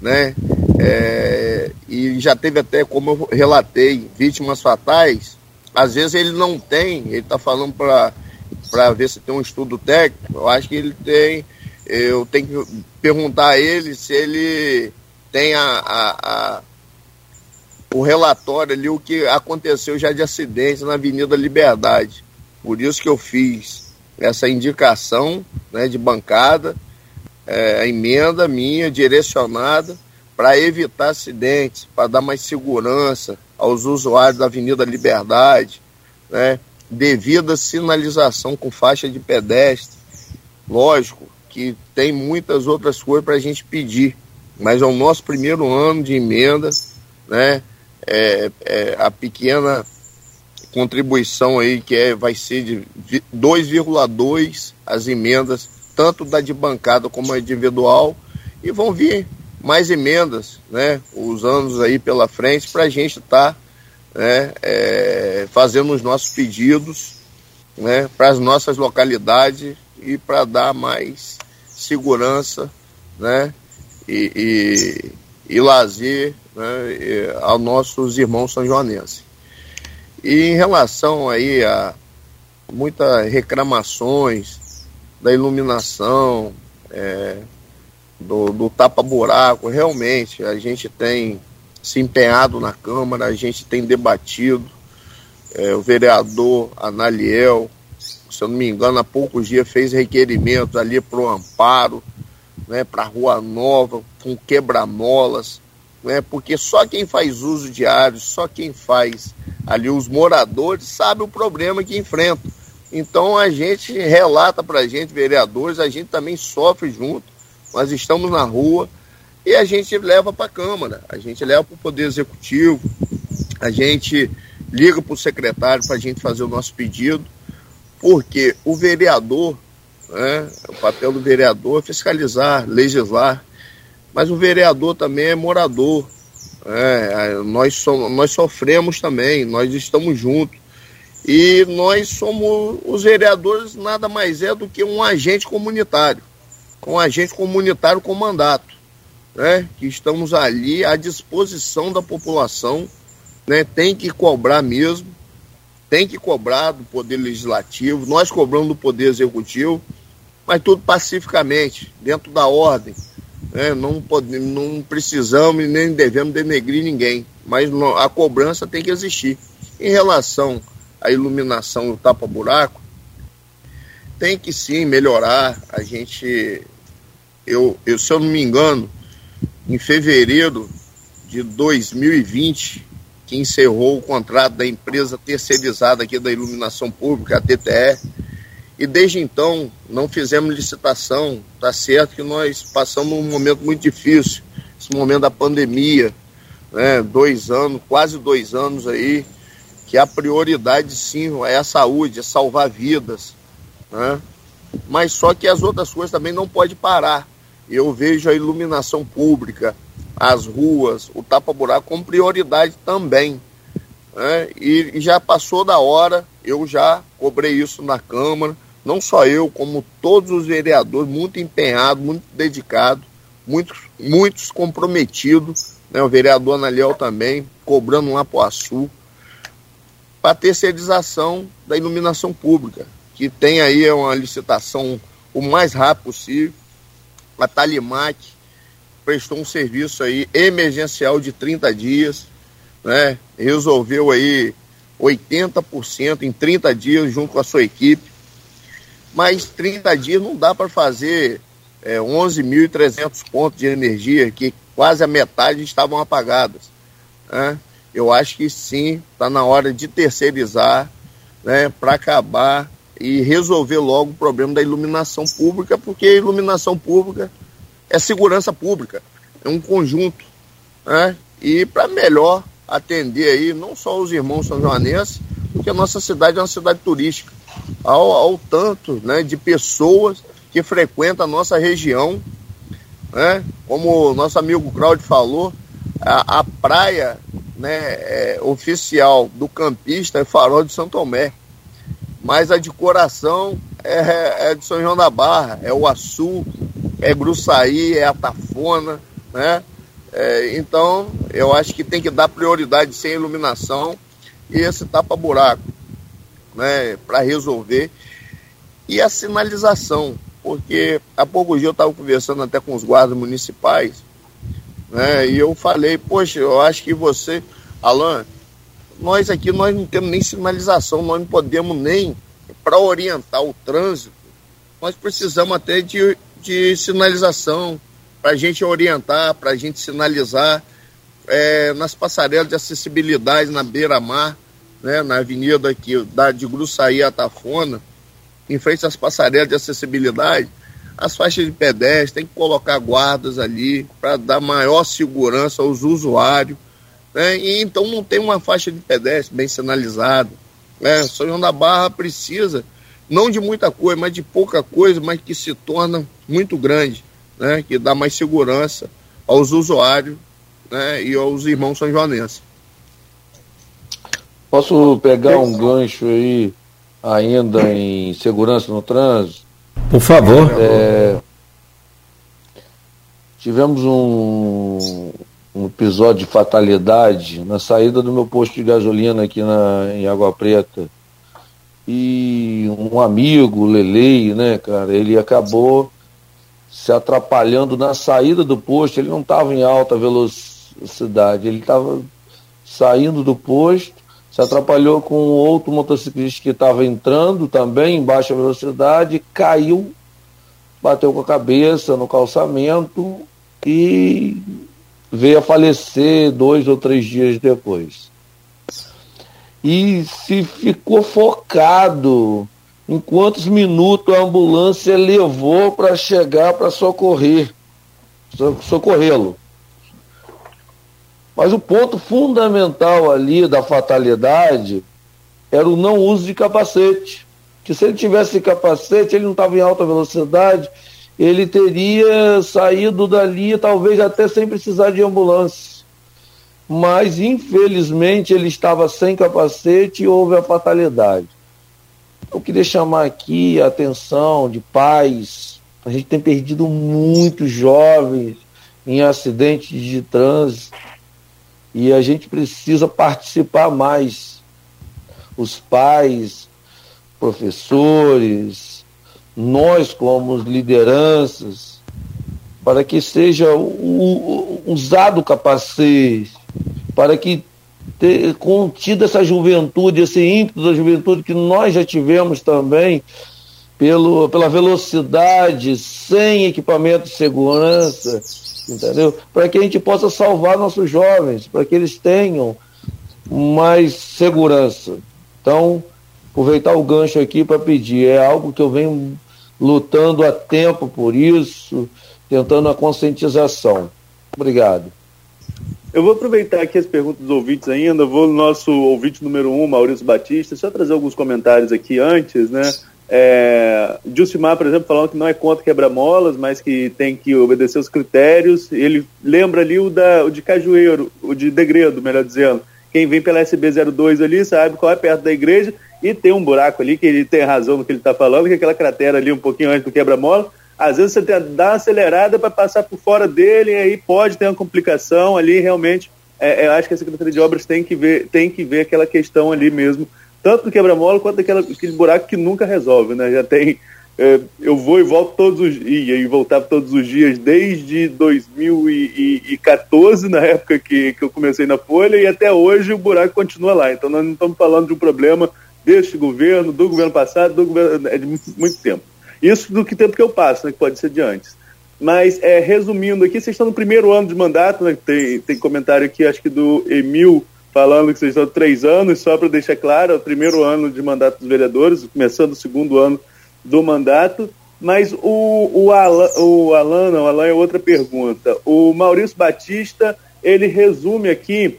né? É, e já teve até, como eu relatei, vítimas fatais. Às vezes ele não tem, ele está falando para ver se tem um estudo técnico. Eu acho que ele tem. Eu tenho que perguntar a ele se ele tem a, a, a o relatório ali, o que aconteceu já de acidente na Avenida Liberdade. Por isso que eu fiz essa indicação né, de bancada, é, a emenda minha direcionada para evitar acidentes, para dar mais segurança aos usuários da Avenida Liberdade, né? devida sinalização com faixa de pedestre. Lógico que tem muitas outras coisas para a gente pedir, mas é o nosso primeiro ano de emenda, né? É, é a pequena contribuição aí que é, vai ser de 2,2 as emendas, tanto da de bancada como a individual, e vão vir mais emendas, né, os anos aí pela frente, para a gente estar tá, né, é, fazendo os nossos pedidos né, para as nossas localidades e para dar mais segurança né, e, e, e lazer né, aos nossos irmãos são joanenses. E em relação aí a muitas reclamações da iluminação, é, do, do tapa-buraco. Realmente, a gente tem se empenhado na Câmara, a gente tem debatido. É, o vereador Analiel, se eu não me engano, há poucos dias fez requerimentos ali para o amparo, né, para a Rua Nova, com quebra-molas, né, porque só quem faz uso diário, só quem faz ali os moradores, sabe o problema que enfrenta. Então a gente relata para a gente, vereadores, a gente também sofre junto nós estamos na rua e a gente leva para a Câmara, a gente leva para o Poder Executivo, a gente liga para o secretário para a gente fazer o nosso pedido, porque o vereador, né, o papel do vereador é fiscalizar, legislar, mas o vereador também é morador. Né, nós, somos, nós sofremos também, nós estamos juntos. E nós somos, os vereadores nada mais é do que um agente comunitário com agente comunitário com mandato, né? Que estamos ali à disposição da população, né? Tem que cobrar mesmo, tem que cobrar do Poder Legislativo, nós cobramos do Poder Executivo, mas tudo pacificamente, dentro da ordem. Né? Não, não precisamos e nem devemos denegrir ninguém, mas a cobrança tem que existir. Em relação à iluminação do tapa-buraco, tem que sim melhorar. A gente, eu, eu, se eu não me engano, em fevereiro de 2020, que encerrou o contrato da empresa terceirizada aqui da iluminação pública, a TTE, e desde então não fizemos licitação. Tá certo que nós passamos um momento muito difícil, esse momento da pandemia, né? Dois anos, quase dois anos aí, que a prioridade sim é a saúde, é salvar vidas, né? Mas só que as outras coisas também não pode parar. Eu vejo a iluminação pública, as ruas, o tapa-buraco como prioridade também. Né? E, e já passou da hora, eu já cobrei isso na Câmara, não só eu, como todos os vereadores, muito empenhados, muito dedicados, muitos, muitos comprometidos, né? o vereador Analiel também, cobrando Apoaçu, para a terceirização da iluminação pública que tem aí uma licitação o mais rápido possível. A Talimac prestou um serviço aí emergencial de 30 dias, né? Resolveu aí 80% em 30 dias junto com a sua equipe. Mas 30 dias não dá para fazer é, 11.300 pontos de energia, que quase a metade estavam apagadas. Né? Eu acho que sim, está na hora de terceirizar né, para acabar e resolver logo o problema da iluminação pública, porque a iluminação pública é segurança pública, é um conjunto. Né? E para melhor atender aí não só os irmãos são joanenses, porque a nossa cidade é uma cidade turística, ao, ao tanto né, de pessoas que frequentam a nossa região, né? como o nosso amigo Claudio falou, a, a praia né, é, oficial do campista é Farol de Santo Tomé, mas a de coração é, é de São João da Barra, é o Açu, é Gruçaí, é Atafona, né? É, então, eu acho que tem que dar prioridade sem iluminação e esse tapa-buraco, né, para resolver. E a sinalização, porque há pouco dia eu estava conversando até com os guardas municipais, né, e eu falei, poxa, eu acho que você, Alan, nós aqui nós não temos nem sinalização, nós não podemos nem, para orientar o trânsito, nós precisamos até de, de sinalização, para a gente orientar, para a gente sinalizar é, nas passarelas de acessibilidade na beira-mar, né, na avenida aqui da, de Gruçaí a Tafona, em frente às passarelas de acessibilidade, as faixas de pedestre, tem que colocar guardas ali para dar maior segurança aos usuários. Né? E então não tem uma faixa de pedestre bem sinalizada. Né? São João da Barra precisa, não de muita coisa, mas de pouca coisa, mas que se torna muito grande né, que dá mais segurança aos usuários né, e aos irmãos são joanenses. Posso pegar um gancho aí ainda em segurança no trânsito? Por favor. É, tivemos um, um, episódio de fatalidade na saída do meu posto de gasolina aqui na, em Água Preta. E um amigo, Lelei, né, cara, ele acabou se atrapalhando na saída do posto. Ele não estava em alta velocidade, ele estava saindo do posto, se atrapalhou com outro motociclista que estava entrando também em baixa velocidade, caiu, bateu com a cabeça no calçamento e veio a falecer dois ou três dias depois. E se ficou focado em quantos minutos a ambulância levou para chegar para socorrer, socorrê-lo. Mas o ponto fundamental ali da fatalidade era o não uso de capacete. Que se ele tivesse capacete, ele não estava em alta velocidade, ele teria saído dali, talvez até sem precisar de ambulância. Mas, infelizmente, ele estava sem capacete e houve a fatalidade. Eu queria chamar aqui a atenção de pais. A gente tem perdido muitos jovens em acidentes de trânsito e a gente precisa participar mais. Os pais, professores, nós como lideranças, para que seja usado o capacete, para que ter contido essa juventude, esse ímpeto da juventude que nós já tivemos também, pelo, pela velocidade, sem equipamento de segurança, entendeu? Para que a gente possa salvar nossos jovens, para que eles tenham mais segurança. Então, aproveitar o gancho aqui para pedir, é algo que eu venho lutando há tempo por isso, tentando a conscientização. Obrigado. Eu vou aproveitar aqui as perguntas dos ouvintes ainda, vou no nosso ouvinte número um, Maurício Batista, só trazer alguns comentários aqui antes, né? É, Jusimar, por exemplo, falando que não é contra quebra-molas, mas que tem que obedecer os critérios. Ele lembra ali o, da, o de Cajueiro, o de Degredo, melhor dizendo. Quem vem pela SB02 ali sabe qual é perto da igreja e tem um buraco ali que ele tem razão no que ele está falando, que é aquela cratera ali um pouquinho antes do quebra-mola às vezes você tem que dar uma acelerada para passar por fora dele, e aí pode ter uma complicação ali, realmente. É, é, eu acho que a Secretaria de Obras tem que ver, tem que ver aquela questão ali mesmo, tanto do quebra-mola quanto daquela, aquele buraco que nunca resolve, né? Já tem. É, eu vou e volto todos os dias, e voltava todos os dias desde 2014, na época que, que eu comecei na Folha, e até hoje o buraco continua lá. Então nós não estamos falando de um problema deste governo, do governo passado, do governo é de muito, muito tempo. Isso do que tempo que eu passo, né, que pode ser de antes. Mas, é, resumindo aqui, vocês estão no primeiro ano de mandato, né, tem, tem comentário aqui, acho que do Emil, falando que vocês estão três anos, só para deixar claro, é o primeiro ano de mandato dos vereadores, começando o segundo ano do mandato. Mas o, o, Alan, o Alan, não, Alan é outra pergunta. O Maurício Batista, ele resume aqui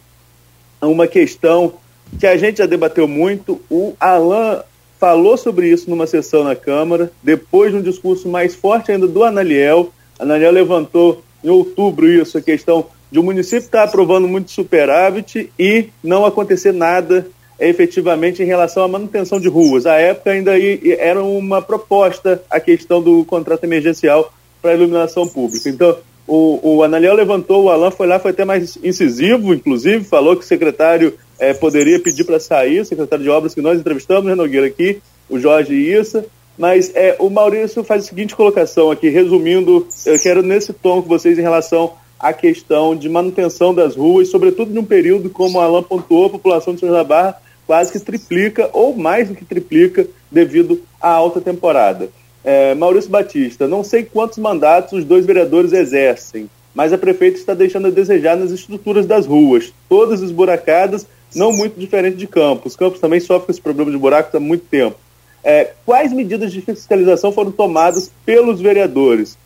uma questão que a gente já debateu muito. O Alan falou sobre isso numa sessão na Câmara, depois de um discurso mais forte ainda do Analiel. Analiel levantou em outubro isso, a questão de o um município estar tá aprovando muito superávit e não acontecer nada efetivamente em relação à manutenção de ruas. À época ainda era uma proposta a questão do contrato emergencial para iluminação pública. Então, o, o Analiel levantou, o Alan foi lá, foi até mais incisivo, inclusive, falou que o secretário é, poderia pedir para sair, o secretário de obras que nós entrevistamos, né, Nogueira, aqui, o Jorge Issa, mas é, o Maurício faz a seguinte colocação aqui, resumindo, eu quero nesse tom com vocês em relação à questão de manutenção das ruas, sobretudo num período, como a Alan pontuou, a população de São José da Barra quase que triplica, ou mais do que triplica, devido à alta temporada. É, Maurício Batista, não sei quantos mandatos os dois vereadores exercem, mas a prefeita está deixando a desejar nas estruturas das ruas, todas esburacadas, não muito diferente de Campos. Campos também sofre com esse problema de buracos há muito tempo. É, quais medidas de fiscalização foram tomadas pelos vereadores?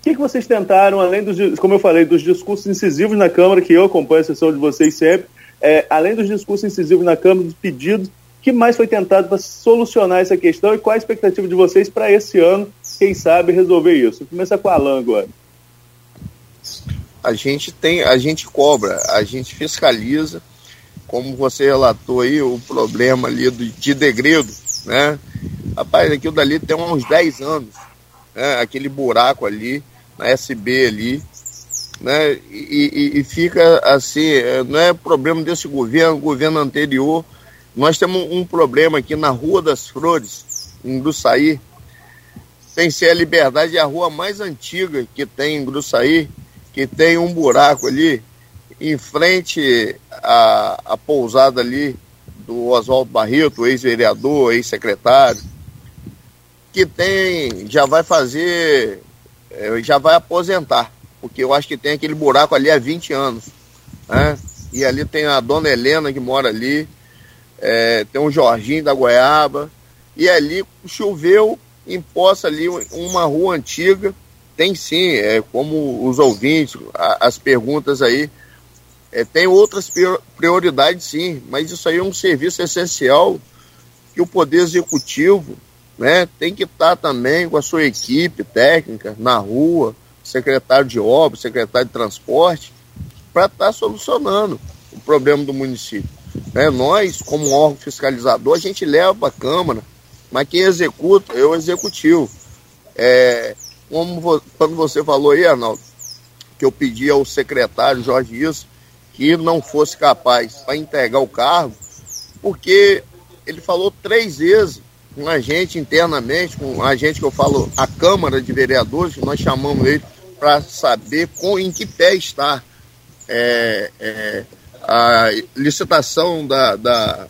O que, que, vocês tentaram, além dos, como eu falei, dos discursos incisivos na Câmara, que eu acompanho a sessão de vocês sempre, é, além dos discursos incisivos na Câmara, dos pedidos, o que mais foi tentado para solucionar essa questão e qual a expectativa de vocês para esse ano, quem sabe, resolver isso? Vou começar com a Alan agora. A gente tem, a gente cobra, a gente fiscaliza, como você relatou aí, o problema ali do, de degredo, né? Rapaz, aquilo dali tem uns 10 anos, né? aquele buraco ali, na SB ali, né? E, e, e, fica assim, é, não é problema desse governo, governo anterior. Nós temos um problema aqui na Rua das Flores, em Gruçaí. Tem ser a Liberdade, é a rua mais antiga que tem em Gruçaí, que tem um buraco ali, em frente à, à pousada ali do Oswaldo Barreto, ex-vereador, ex-secretário, que tem, já vai fazer, é, já vai aposentar porque eu acho que tem aquele buraco ali há 20 anos. Né? E ali tem a dona Helena que mora ali, é, tem o Jorginho da Goiaba, e ali choveu, imposta ali uma rua antiga. Tem sim, é, como os ouvintes, a, as perguntas aí, é, tem outras prioridades sim, mas isso aí é um serviço essencial que o Poder Executivo né, tem que estar também com a sua equipe técnica na rua, secretário de obras, secretário de transporte, para estar tá solucionando o problema do município. É, nós, como órgão fiscalizador, a gente leva para a Câmara, mas quem executa é o Executivo. É, como quando você falou aí, Arnaldo, que eu pedi ao secretário Jorge isso, que não fosse capaz para entregar o cargo, porque ele falou três vezes com a gente internamente, com a gente que eu falo, a Câmara de Vereadores, nós chamamos ele para saber com, em que pé está é, é, a licitação da, da,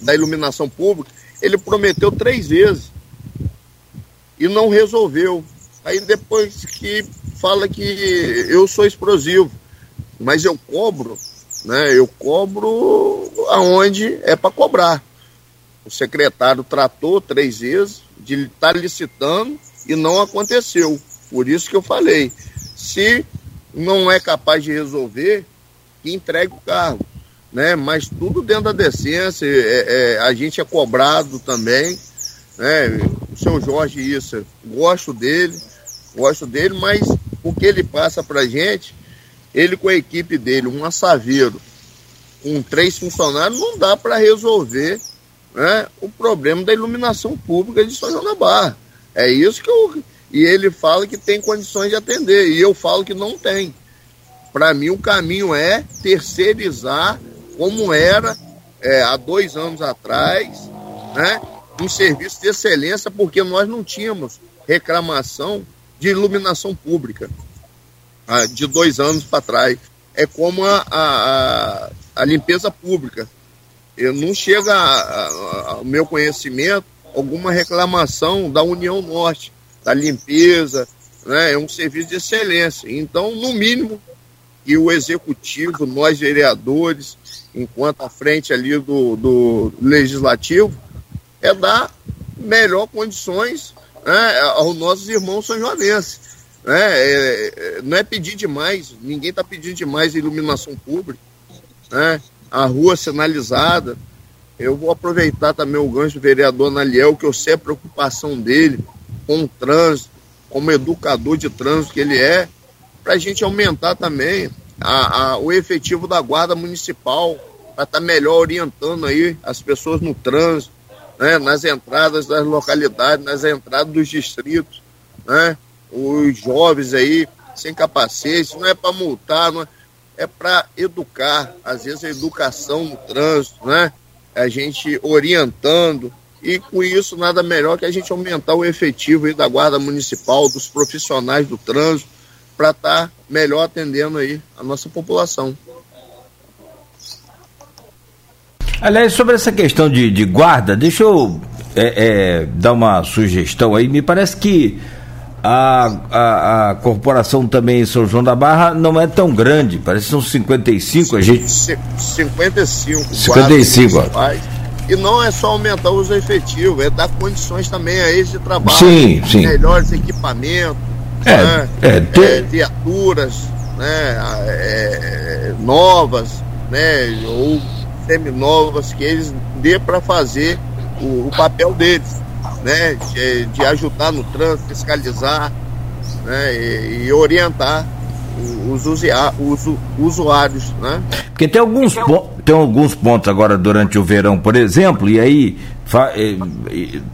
da iluminação pública. Ele prometeu três vezes e não resolveu. Aí depois que fala que eu sou explosivo, mas eu cobro, né? Eu cobro aonde é para cobrar. O secretário tratou três vezes de estar tá licitando e não aconteceu. Por isso que eu falei, se não é capaz de resolver, que entregue o cargo. Né? Mas tudo dentro da decência, é, é, a gente é cobrado também. Né? O seu Jorge Issa, gosto dele, gosto dele, mas o que ele passa pra gente, ele com a equipe dele, um assaveiro, com três funcionários, não dá para resolver né, o problema da iluminação pública de São João da Barra. É isso que eu, e ele fala que tem condições de atender, e eu falo que não tem. Para mim, o caminho é terceirizar, como era é, há dois anos atrás, né, um serviço de excelência, porque nós não tínhamos reclamação de iluminação pública ah, de dois anos para trás. É como a, a, a, limpeza pública. Eu não chega ao meu conhecimento alguma reclamação da União Norte da limpeza, né? é um serviço de excelência. Então, no mínimo, que o executivo, nós vereadores, enquanto à frente ali do, do legislativo, é dar melhor condições né, aos nossos irmãos são joanenses. Né? É, é, não é pedir demais, ninguém está pedindo demais iluminação pública, né? A rua sinalizada. Eu vou aproveitar também o gancho do vereador Naliel, que eu sei a preocupação dele com o trânsito, como educador de trânsito que ele é, para a gente aumentar também a, a, o efetivo da Guarda Municipal para estar tá melhor orientando aí as pessoas no trânsito, né, nas entradas das localidades, nas entradas dos distritos, né, os jovens aí sem capacete, não é para multar, não é, é para educar, às vezes a educação no trânsito, né, a gente orientando, e com isso nada melhor que a gente aumentar o efetivo da Guarda Municipal, dos profissionais do trânsito, para estar tá melhor atendendo aí a nossa população. Aliás, sobre essa questão de, de guarda, deixa eu é, é, dar uma sugestão aí. Me parece que a, a, a, corporação também em São João da Barra não é tão grande, parece que são 55 a gente. 55. 55. E não é só aumentar os efetivos, é dar condições também a eles de trabalho. Sim, sim. Melhores equipamentos, é, né? é, ter... é, viaturas né? É, novas, né? Ou seminovas que eles dê para fazer o, o, papel deles, né? De, de, ajudar no trânsito, fiscalizar né? e, e orientar os, os, usuários, né? Porque tem alguns, tem alguns pontos agora durante o verão, por exemplo, e aí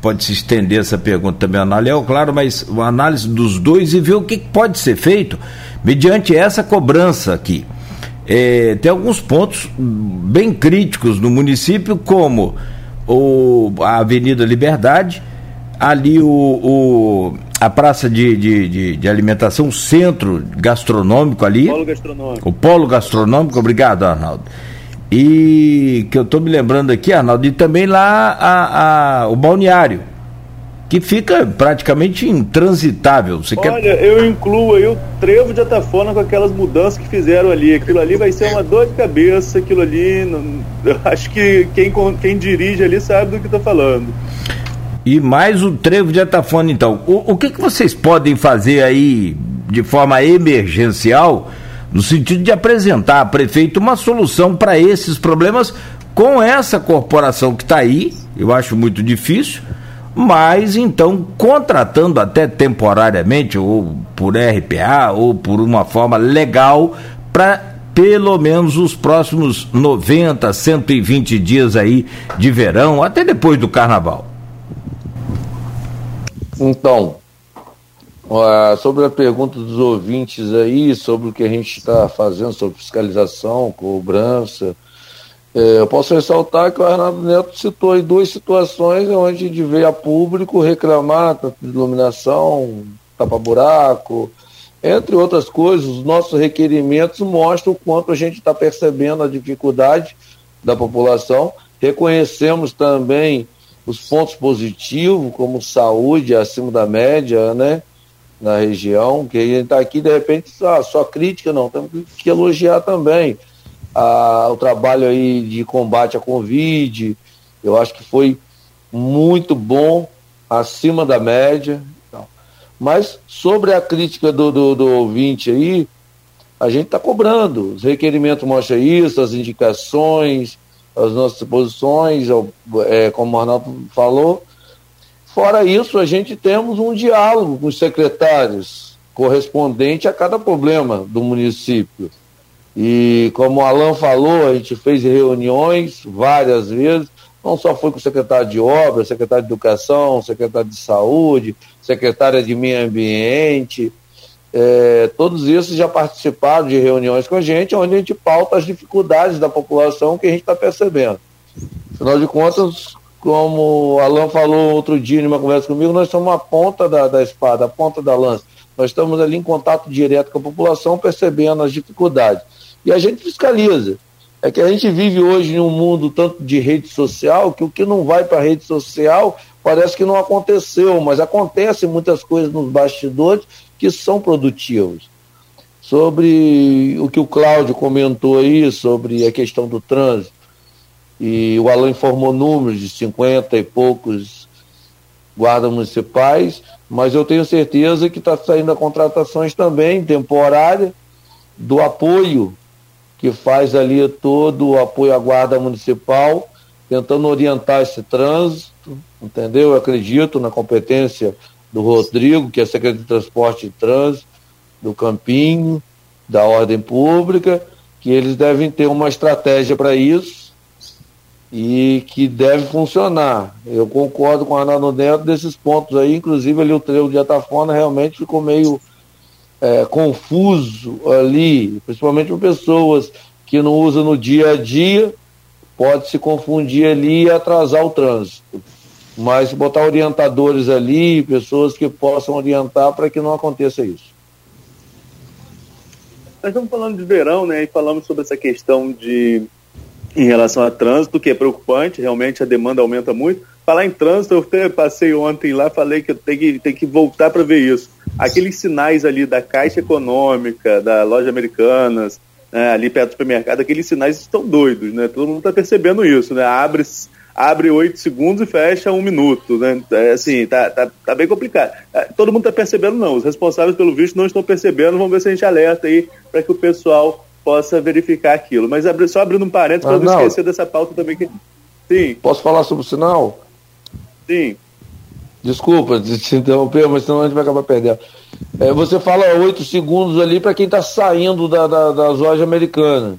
pode se estender essa pergunta também ao Analiel, claro, mas uma análise dos dois e ver o que pode ser feito mediante essa cobrança aqui. É, tem alguns pontos bem críticos no município, como o, a Avenida Liberdade, ali o, o a praça de, de, de, de, alimentação, o centro gastronômico ali. O polo gastronômico. O polo gastronômico, obrigado, Arnaldo. E que eu estou me lembrando aqui, Arnaldo, e também lá a, a, o balneário que fica praticamente intransitável. Você Olha, quer... eu incluo aí o trevo de Atafona com aquelas mudanças que fizeram ali. Aquilo ali vai ser uma dor de cabeça, aquilo ali. Não... acho que quem, quem dirige ali sabe do que está falando. E mais o trevo de Atafona, então. O, o que, que vocês podem fazer aí de forma emergencial, no sentido de apresentar a prefeito uma solução para esses problemas com essa corporação que está aí? Eu acho muito difícil mas então contratando até temporariamente, ou por RPA, ou por uma forma legal, para pelo menos os próximos 90, 120 dias aí de verão, até depois do carnaval. Então, sobre a pergunta dos ouvintes aí, sobre o que a gente está fazendo sobre fiscalização, cobrança, eu posso ressaltar que o Arnaldo Neto citou aí duas situações onde a gente veio a público reclamar de iluminação, tapa-buraco, entre outras coisas, os nossos requerimentos mostram o quanto a gente está percebendo a dificuldade da população. Reconhecemos também os pontos positivos, como saúde acima da média, né? Na região, que a gente está aqui, de repente, ah, só crítica, não, temos que elogiar também a, o trabalho aí de combate à Covid, eu acho que foi muito bom, acima da média. Então. Mas sobre a crítica do, do, do ouvinte aí, a gente está cobrando. Os requerimentos mostram isso, as indicações, as nossas posições, é, como o Arnaldo falou. Fora isso, a gente temos um diálogo com os secretários correspondente a cada problema do município. E como o Alan falou, a gente fez reuniões várias vezes, não só foi com o secretário de obras, secretário de educação, secretário de saúde, secretária de meio ambiente, é, todos esses já participaram de reuniões com a gente, onde a gente pauta as dificuldades da população que a gente está percebendo. Afinal de contas, como o Alan falou outro dia numa conversa comigo, nós somos a ponta da, da espada, a ponta da lança. Nós estamos ali em contato direto com a população, percebendo as dificuldades e a gente fiscaliza. É que a gente vive hoje em um mundo tanto de rede social que o que não vai para a rede social parece que não aconteceu, mas acontecem muitas coisas nos bastidores que são produtivas. Sobre o que o Cláudio comentou aí, sobre a questão do trânsito, e o Alan informou números de 50 e poucos guardas municipais, mas eu tenho certeza que está saindo a contratações também temporária do apoio que faz ali todo o apoio à Guarda Municipal, tentando orientar esse trânsito, entendeu? Eu acredito na competência do Rodrigo, que é secretário de Transporte e Trânsito, do Campinho, da ordem pública, que eles devem ter uma estratégia para isso e que deve funcionar. Eu concordo com a Arnaldo Neto desses pontos aí, inclusive ali o trevo de Atafona realmente ficou meio é, confuso ali, principalmente para pessoas que não usam no dia a dia, pode se confundir ali e atrasar o trânsito. Mas botar orientadores ali, pessoas que possam orientar para que não aconteça isso. Nós estamos falando de verão, né? E falamos sobre essa questão de em relação a trânsito, que é preocupante, realmente a demanda aumenta muito. Falar em trânsito, eu passei ontem lá, falei que eu tenho que, tenho que voltar para ver isso. Aqueles sinais ali da Caixa Econômica, da Loja Americanas, né, ali perto do supermercado, aqueles sinais estão doidos, né? Todo mundo está percebendo isso, né? Abre abre oito segundos e fecha um minuto, né? É, assim, tá, tá, tá bem complicado. É, todo mundo está percebendo, não. Os responsáveis pelo visto não estão percebendo. Vamos ver se a gente alerta aí para que o pessoal possa verificar aquilo. Mas só abrindo um parênteses para não esquecer dessa pauta também. Que... Sim. Posso falar sobre o sinal? Sim. Desculpa te interromper, mas senão a gente vai acabar perdendo. É, você fala oito segundos ali para quem está saindo da, da, da loja americana.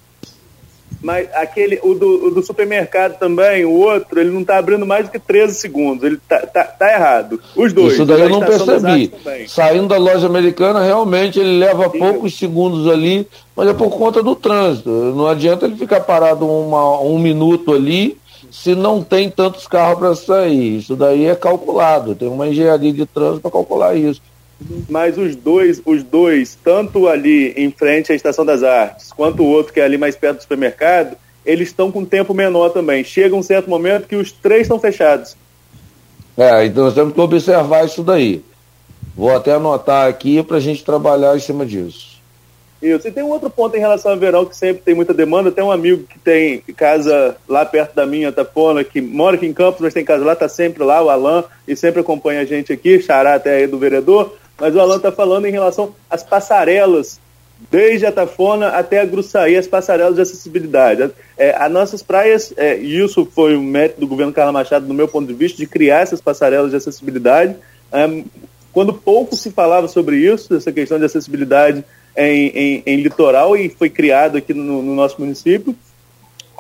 Mas aquele, o do, o do, supermercado também, o outro, ele não está abrindo mais do que 13 segundos. Ele tá, tá, tá errado. Os dois. Isso daí eu não percebi. Saindo da loja americana, realmente ele leva Sim. poucos segundos ali, mas é por conta do trânsito. Não adianta ele ficar parado uma, um minuto ali se não tem tantos carros para sair. Isso daí é calculado. Tem uma engenharia de trânsito para calcular isso mas os dois, os dois, tanto ali em frente à Estação das Artes, quanto o outro que é ali mais perto do supermercado, eles estão com tempo menor também. Chega um certo momento que os três estão fechados. É, então nós temos que observar isso daí. Vou até anotar aqui para a gente trabalhar em cima disso. Isso. E tem um outro ponto em relação ao verão que sempre tem muita demanda. Tem um amigo que tem casa lá perto da minha, Tapona, que mora aqui em Campos, mas tem casa lá, está sempre lá, o Alan, e sempre acompanha a gente aqui, xará até aí do vereador mas o Alan está falando em relação às passarelas, desde a Tafona até a Gruçaí, as passarelas de acessibilidade. É, as nossas praias, é, isso foi um mérito do governo Carla Machado, no meu ponto de vista, de criar essas passarelas de acessibilidade. É, quando pouco se falava sobre isso, essa questão de acessibilidade em, em, em litoral, e foi criado aqui no, no nosso município,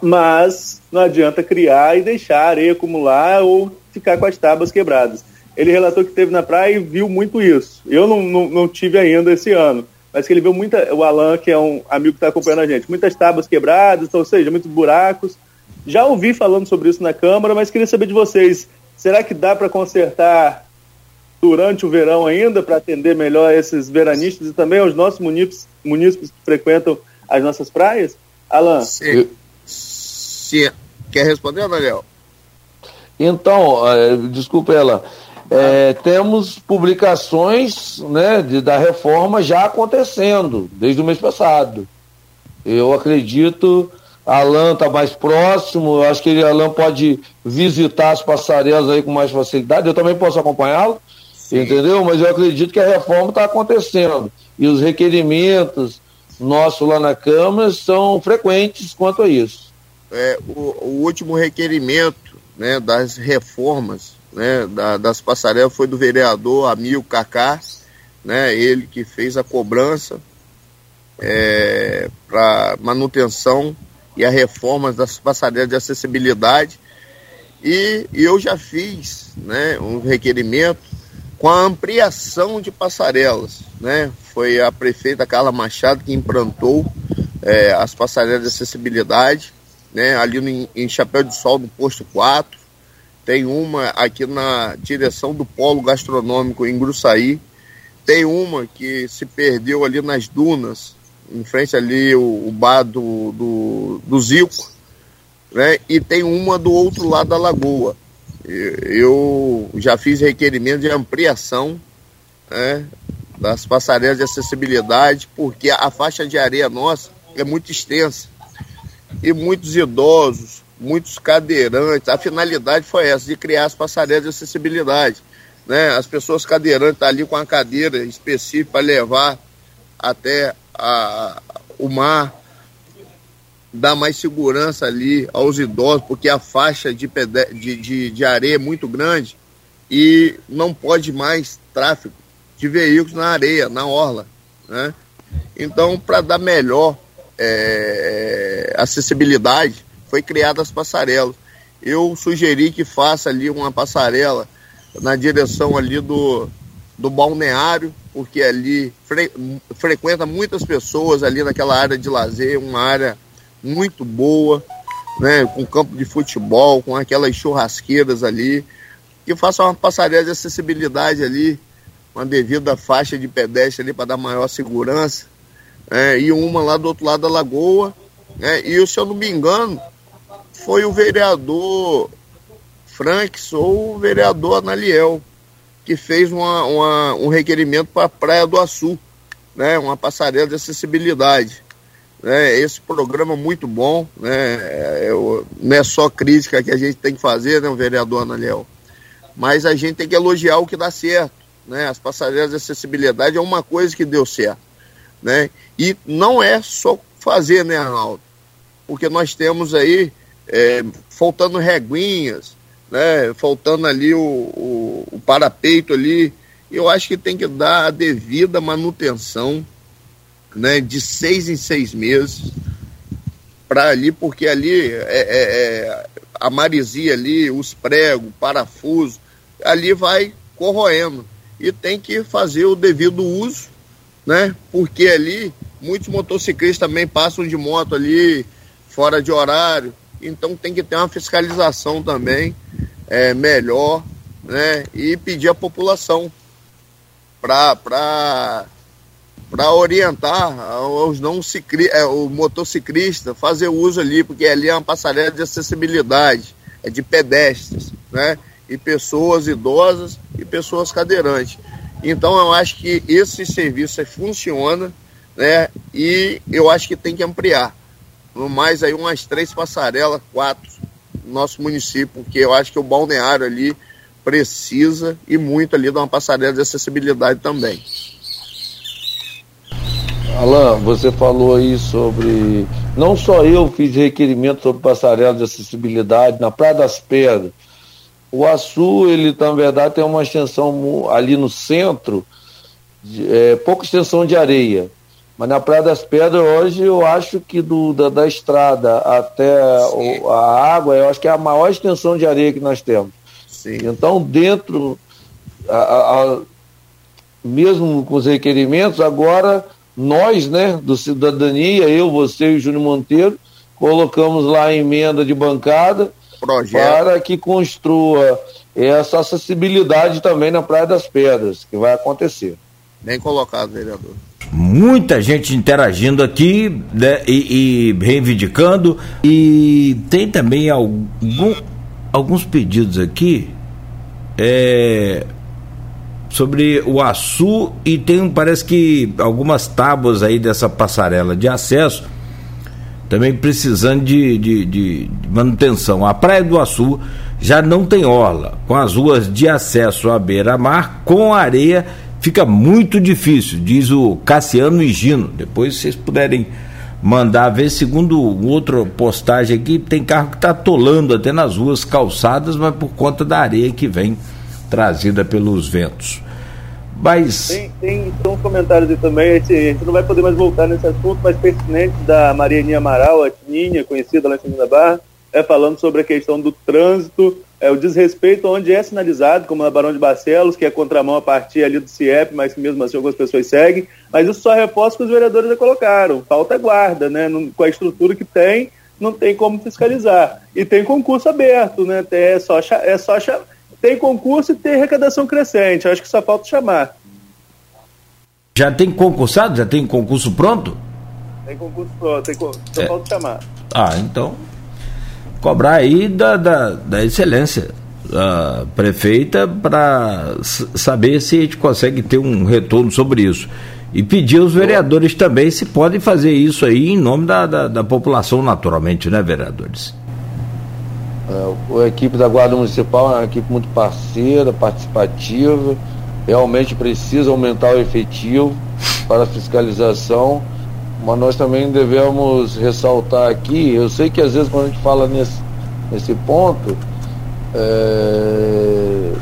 mas não adianta criar e deixar areia acumular ou ficar com as tábuas quebradas ele relatou que teve na praia e viu muito isso. Eu não, não, não tive ainda esse ano, mas que ele viu muita. O Alan, que é um amigo que está acompanhando a gente, muitas tábuas quebradas, ou seja, muitos buracos. Já ouvi falando sobre isso na Câmara, mas queria saber de vocês: será que dá para consertar durante o verão ainda, para atender melhor esses veranistas e também aos nossos munícipes, munícipes que frequentam as nossas praias? Alan? Sim. Sim. Quer responder, Daniel? Então, uh, desculpa ela. É, temos publicações né, de, da reforma já acontecendo desde o mês passado. Eu acredito, Alan está mais próximo, eu acho que ele, Alan pode visitar as passarelas aí com mais facilidade, eu também posso acompanhá-lo, entendeu? Mas eu acredito que a reforma está acontecendo. E os requerimentos nossos lá na Câmara são frequentes quanto a isso. É, o, o último requerimento né, das reformas né, da, das passarelas foi do vereador Amil Cacá, né, ele que fez a cobrança é, para manutenção e a reforma das passarelas de acessibilidade. E, e eu já fiz né, um requerimento com a ampliação de passarelas. Né? Foi a prefeita Carla Machado que implantou é, as passarelas de acessibilidade né, ali no, em Chapéu de Sol, no posto 4 tem uma aqui na direção do polo gastronômico em Gruçaí, tem uma que se perdeu ali nas dunas, em frente ali o, o bar do, do, do Zico, né? e tem uma do outro lado da lagoa. Eu já fiz requerimento de ampliação né, das passarelas de acessibilidade, porque a faixa de areia nossa é muito extensa. E muitos idosos, muitos cadeirantes. A finalidade foi essa, de criar as passarelas de acessibilidade. Né? As pessoas cadeirantes tá ali com a cadeira específica para levar até a, o mar, dar mais segurança ali aos idosos, porque a faixa de, de, de, de areia é muito grande e não pode mais tráfego de veículos na areia, na orla. Né? Então, para dar melhor é, acessibilidade, foi criadas as passarelas. Eu sugeri que faça ali uma passarela na direção ali do, do balneário, porque ali fre, frequenta muitas pessoas ali naquela área de lazer, uma área muito boa, né, com campo de futebol, com aquelas churrasqueiras ali, que faça uma passarela de acessibilidade ali, uma devida faixa de pedestre ali para dar maior segurança, é, e uma lá do outro lado da lagoa, né, e se eu não me engano, foi o vereador Franks ou o vereador Analiel, que fez uma, uma, um requerimento para a Praia do Açu, né, uma passarela de acessibilidade. Né, esse programa muito bom, né, é, não é só crítica que a gente tem que fazer, né, vereador Analiel, mas a gente tem que elogiar o que dá certo. Né, as passarelas de acessibilidade é uma coisa que deu certo. Né, e não é só fazer, né, Arnaldo? Porque nós temos aí, é, faltando reguinhas, né, faltando ali o, o, o parapeito ali, eu acho que tem que dar a devida manutenção, né, de seis em seis meses, para ali, porque ali é, é, é, a marisia ali, os pregos, parafuso, ali vai corroendo e tem que fazer o devido uso, né? Porque ali muitos motociclistas também passam de moto ali fora de horário, então tem que ter uma fiscalização também é, melhor, né? E pedir à população para para orientar os não cicli, é, o motociclista fazer uso ali, porque ali é uma passarela de acessibilidade, é de pedestres, né? E pessoas idosas e pessoas cadeirantes. Então eu acho que esse serviço funciona, né? E eu acho que tem que ampliar. No mais aí umas três passarelas, quatro no nosso município, porque eu acho que o balneário ali precisa e muito ali de uma passarela de acessibilidade também. Alan, você falou aí sobre. Não só eu fiz requerimento sobre passarela de acessibilidade na Praia das Pedras. O Açu, ele na verdade tem uma extensão ali no centro, de, é, pouca extensão de areia. Mas na Praia das Pedras, hoje, eu acho que do, da, da estrada até o, a água, eu acho que é a maior extensão de areia que nós temos. Sim. Então, dentro, a, a, mesmo com os requerimentos, agora nós, né, do Cidadania, eu, você e o Júnior Monteiro, colocamos lá a emenda de bancada Projeto. para que construa essa acessibilidade também na Praia das Pedras, que vai acontecer. Bem colocado, vereador. Muita gente interagindo aqui né, e, e, reivindicando. E tem também algum, alguns pedidos aqui. É, sobre o Açu e tem, parece que, algumas tábuas aí dessa passarela de acesso também precisando de, de, de, manutenção. A Praia do Açu já não tem orla, com as ruas de acesso à beira-mar, com areia, fica muito difícil, diz o Cassiano Higino. Depois, se vocês puderem mandar ver, segundo outra postagem aqui, tem carro que está atolando até nas ruas calçadas, mas por conta da areia que vem trazida pelos ventos. Mas... Tem, tem, tem uns comentários aí também, a gente, a gente, não vai poder mais voltar nesse assunto, mas pertinente da Marianinha Amaral, a Tininha, conhecida lá em Segunda Barra, é falando sobre a questão do trânsito, é, o desrespeito onde é sinalizado, como na Barão de Barcelos, que é contramão a partir ali do CIEP, mas que mesmo assim algumas pessoas seguem, mas isso só reforça que os vereadores já colocaram, falta guarda, né, com a estrutura que tem, não tem como fiscalizar. E tem concurso aberto, né, é só, é só tem concurso e tem arrecadação crescente. Acho que só falta chamar. Já tem concursado? Já tem concurso pronto? Tem concurso pronto, tem só é. falta chamar. Ah, então. Cobrar aí da, da, da excelência a prefeita para saber se a gente consegue ter um retorno sobre isso. E pedir aos vereadores também se podem fazer isso aí em nome da, da, da população, naturalmente, né, vereadores? É, a equipe da Guarda Municipal é uma equipe muito parceira, participativa, realmente precisa aumentar o efetivo para fiscalização, mas nós também devemos ressaltar aqui, eu sei que às vezes quando a gente fala nesse, nesse ponto, é,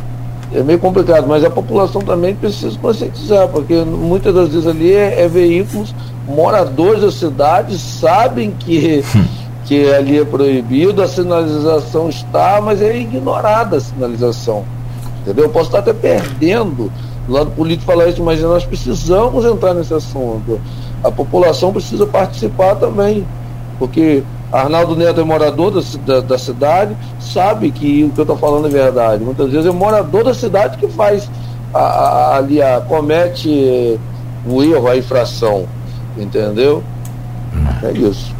é meio complicado, mas a população também precisa conscientizar, porque muitas das vezes ali é, é veículos, moradores da cidade sabem que, que ali é proibido, a sinalização está, mas é ignorada a sinalização. Entendeu? Eu posso estar até perdendo do lado político falar isso, mas nós precisamos entrar nesse assunto. A população precisa participar também, porque Arnaldo Neto é morador da, da, da cidade, sabe que o que eu estou falando é verdade. Muitas vezes é morador da cidade que faz a, a, ali, a, comete o erro, a infração. Entendeu? É isso.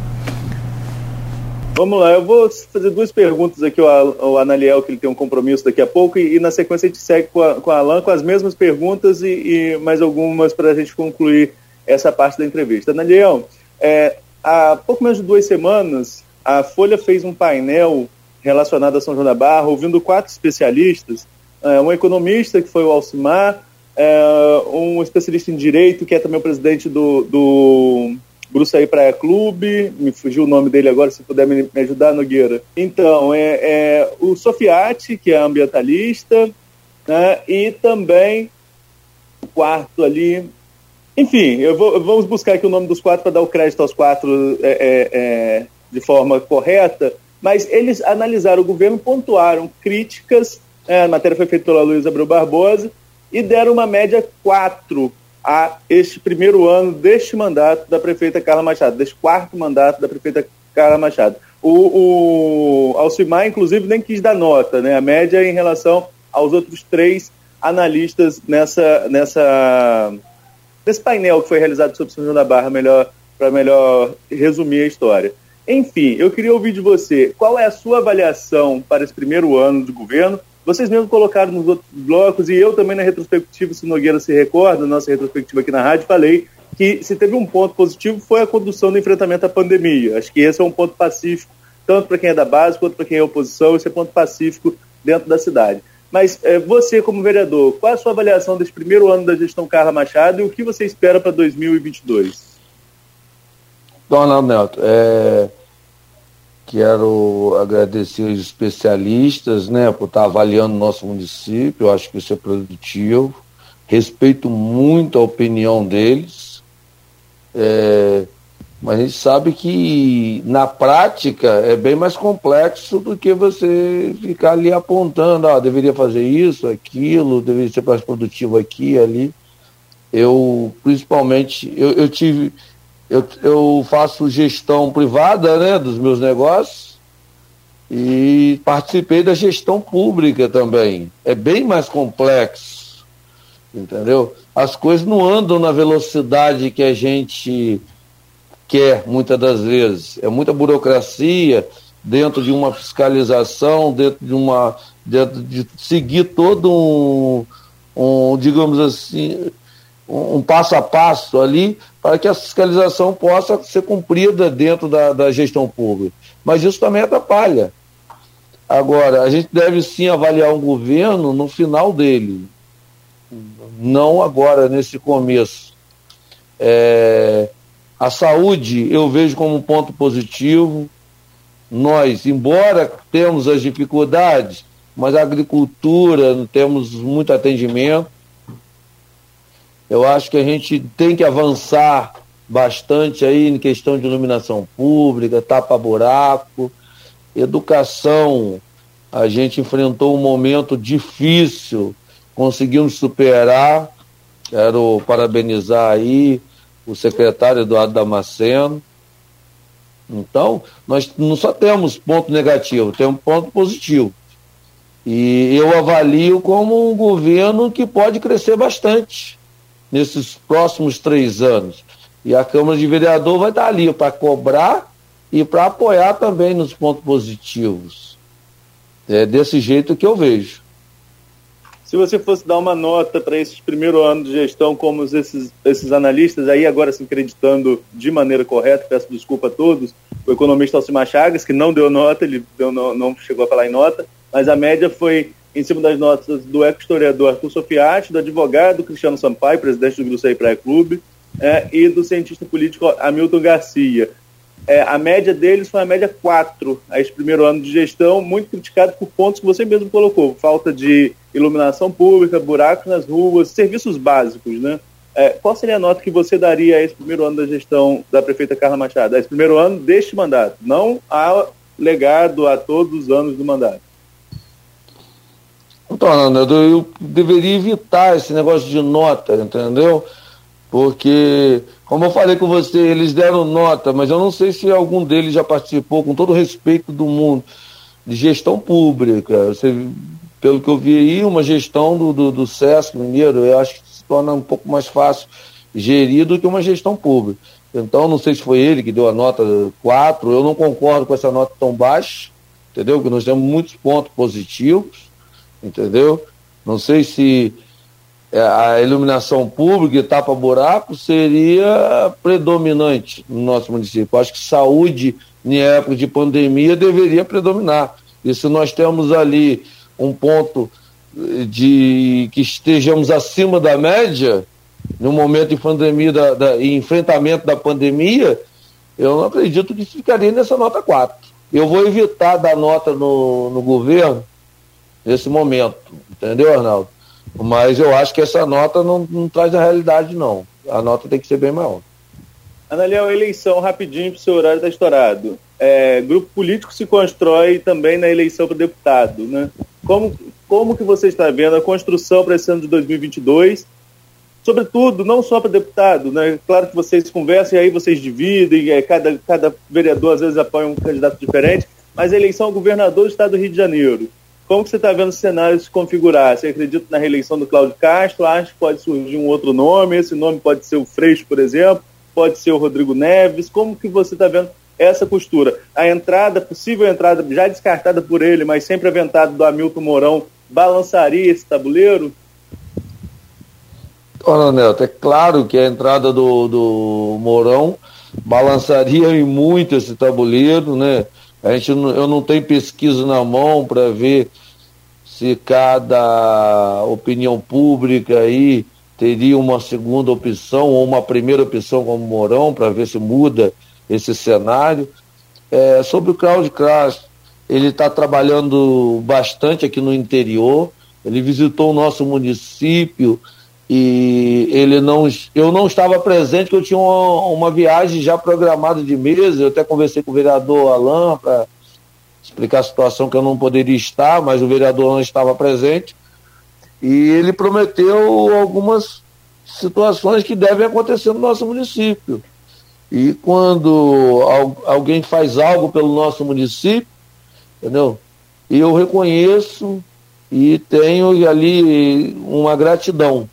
Vamos lá, eu vou fazer duas perguntas aqui ao, Analiel, que ele tem um compromisso daqui a pouco, e, e na sequência a gente segue com a, com a Alan com as mesmas perguntas e, e mais algumas para a gente concluir essa parte da entrevista. Analiel, é, há pouco menos de duas semanas, a Folha fez um painel relacionado a São João da Barra, ouvindo quatro especialistas, é, um economista, que foi o Alcimar, é, um especialista em direito, que é também o presidente do, do Bruçaí Praia Clube, me fugiu o nome dele agora, se puder me, me ajudar, Nogueira. Então, é, é, o Sofiati, que é ambientalista, né, e também o quarto ali, enfim, eu vou, vamos buscar aqui o nome dos quatro para dar o crédito aos quatro é, é, é, de forma correta, mas eles analisaram o governo, pontuaram críticas, é, a matéria foi feita pela Luiz Abreu Barbosa, e deram uma média 4 a este primeiro ano deste mandato da prefeita Carla Machado, deste quarto mandato da prefeita Carla Machado. O, o Alcimar, inclusive, nem quis dar nota, né? A média em relação aos outros três analistas nessa, nessa desse painel que foi realizado sobre São João da Barra, melhor para melhor resumir a história. Enfim, eu queria ouvir de você qual é a sua avaliação para esse primeiro ano de governo. Vocês mesmo colocaram nos outros blocos e eu também na retrospectiva, se Nogueira se recorda, nossa retrospectiva aqui na rádio, falei que se teve um ponto positivo foi a condução do enfrentamento à pandemia. Acho que esse é um ponto pacífico, tanto para quem é da base quanto para quem é oposição, esse é ponto pacífico dentro da cidade. Mas é, você, como vereador, qual a sua avaliação desse primeiro ano da gestão Carla Machado e o que você espera para 2022? Donald Neto, é, quero agradecer os especialistas né, por estar avaliando nosso município, eu acho que isso é produtivo. Respeito muito a opinião deles. É, mas a gente sabe que na prática é bem mais complexo do que você ficar ali apontando, ah, deveria fazer isso, aquilo, deveria ser mais produtivo aqui, ali. Eu, principalmente, eu, eu tive, eu, eu faço gestão privada né, dos meus negócios e participei da gestão pública também. É bem mais complexo, entendeu? As coisas não andam na velocidade que a gente quer, muitas das vezes. É muita burocracia dentro de uma fiscalização, dentro de uma. dentro de seguir todo um, um digamos assim, um, um passo a passo ali para que a fiscalização possa ser cumprida dentro da, da gestão pública. Mas isso também atrapalha. Agora, a gente deve sim avaliar um governo no final dele, não agora, nesse começo. É, a saúde eu vejo como um ponto positivo. Nós, embora temos as dificuldades, mas a agricultura temos muito atendimento. Eu acho que a gente tem que avançar bastante aí em questão de iluminação pública, tapa-buraco, educação. A gente enfrentou um momento difícil, conseguimos superar. Quero parabenizar aí o secretário Eduardo Damasceno. Então, nós não só temos ponto negativo, temos ponto positivo. E eu avalio como um governo que pode crescer bastante nesses próximos três anos. E a Câmara de Vereador vai estar ali para cobrar e para apoiar também nos pontos positivos. É desse jeito que eu vejo. Se você fosse dar uma nota para esse primeiro ano de gestão, como esses, esses analistas, aí agora se acreditando de maneira correta, peço desculpa a todos, o economista Alcimar Chagas, que não deu nota, ele deu, não, não chegou a falar em nota, mas a média foi em cima das notas do ex-historiador Arthur Sofiati, do advogado Cristiano Sampaio, presidente do Grupo Praia Clube, é, e do cientista político Hamilton Garcia. É, a média deles foi a média 4 a esse primeiro ano de gestão, muito criticado por pontos que você mesmo colocou, falta de iluminação pública, buracos nas ruas, serviços básicos, né? É, qual seria a nota que você daria a esse primeiro ano da gestão da prefeita Carla Machado? A esse primeiro ano deste mandato, não a legado a todos os anos do mandato. Então, eu deveria evitar esse negócio de nota, entendeu? Porque, como eu falei com você, eles deram nota, mas eu não sei se algum deles já participou, com todo o respeito do mundo, de gestão pública. Você, pelo que eu vi aí, uma gestão do, do, do SESC Mineiro, eu acho que se torna um pouco mais fácil gerir do que uma gestão pública. Então, não sei se foi ele que deu a nota 4, eu não concordo com essa nota tão baixa, entendeu? Porque nós temos muitos pontos positivos, entendeu? Não sei se é, a iluminação pública e tapa-buraco seria predominante no nosso município. Acho que saúde, em época de pandemia, deveria predominar. E se nós temos ali um ponto de que estejamos acima da média, no momento de pandemia, da, da enfrentamento da pandemia, eu não acredito que ficaria nessa nota 4. Eu vou evitar dar nota no, no governo nesse momento, entendeu, Arnaldo? Mas eu acho que essa nota não, não traz a realidade, não. A nota tem que ser bem maior. Analiel, eleição rapidinho para o seu horário está estourado. É, grupo político se constrói também na eleição para deputado, né? Como, como que você está vendo a construção para esse ano de 2022? Sobretudo, não só para deputado, né? Claro que vocês conversam e aí vocês dividem, é, cada, cada vereador às vezes apoia um candidato diferente, mas a eleição ao governador do estado do Rio de Janeiro. Como que você está vendo o cenário se configurar? Você acredita na reeleição do Cláudio Castro? Acha que pode surgir um outro nome? Esse nome pode ser o Freixo, por exemplo? Pode ser o Rodrigo Neves? Como que você está vendo essa costura? A entrada, possível entrada, já descartada por ele, mas sempre aventada do Hamilton Mourão, balançaria esse tabuleiro? Olha, Neto, é claro que a entrada do, do Mourão balançaria muito esse tabuleiro, né? A gente, eu não tenho pesquisa na mão para ver se cada opinião pública aí teria uma segunda opção ou uma primeira opção como Mourão para ver se muda esse cenário. É, sobre o Cláudio Castro, ele está trabalhando bastante aqui no interior, ele visitou o nosso município e ele não, eu não estava presente, porque eu tinha uma, uma viagem já programada de meses, eu até conversei com o vereador Alain para explicar a situação que eu não poderia estar, mas o vereador não estava presente, e ele prometeu algumas situações que devem acontecer no nosso município. E quando alguém faz algo pelo nosso município, entendeu? Eu reconheço e tenho ali uma gratidão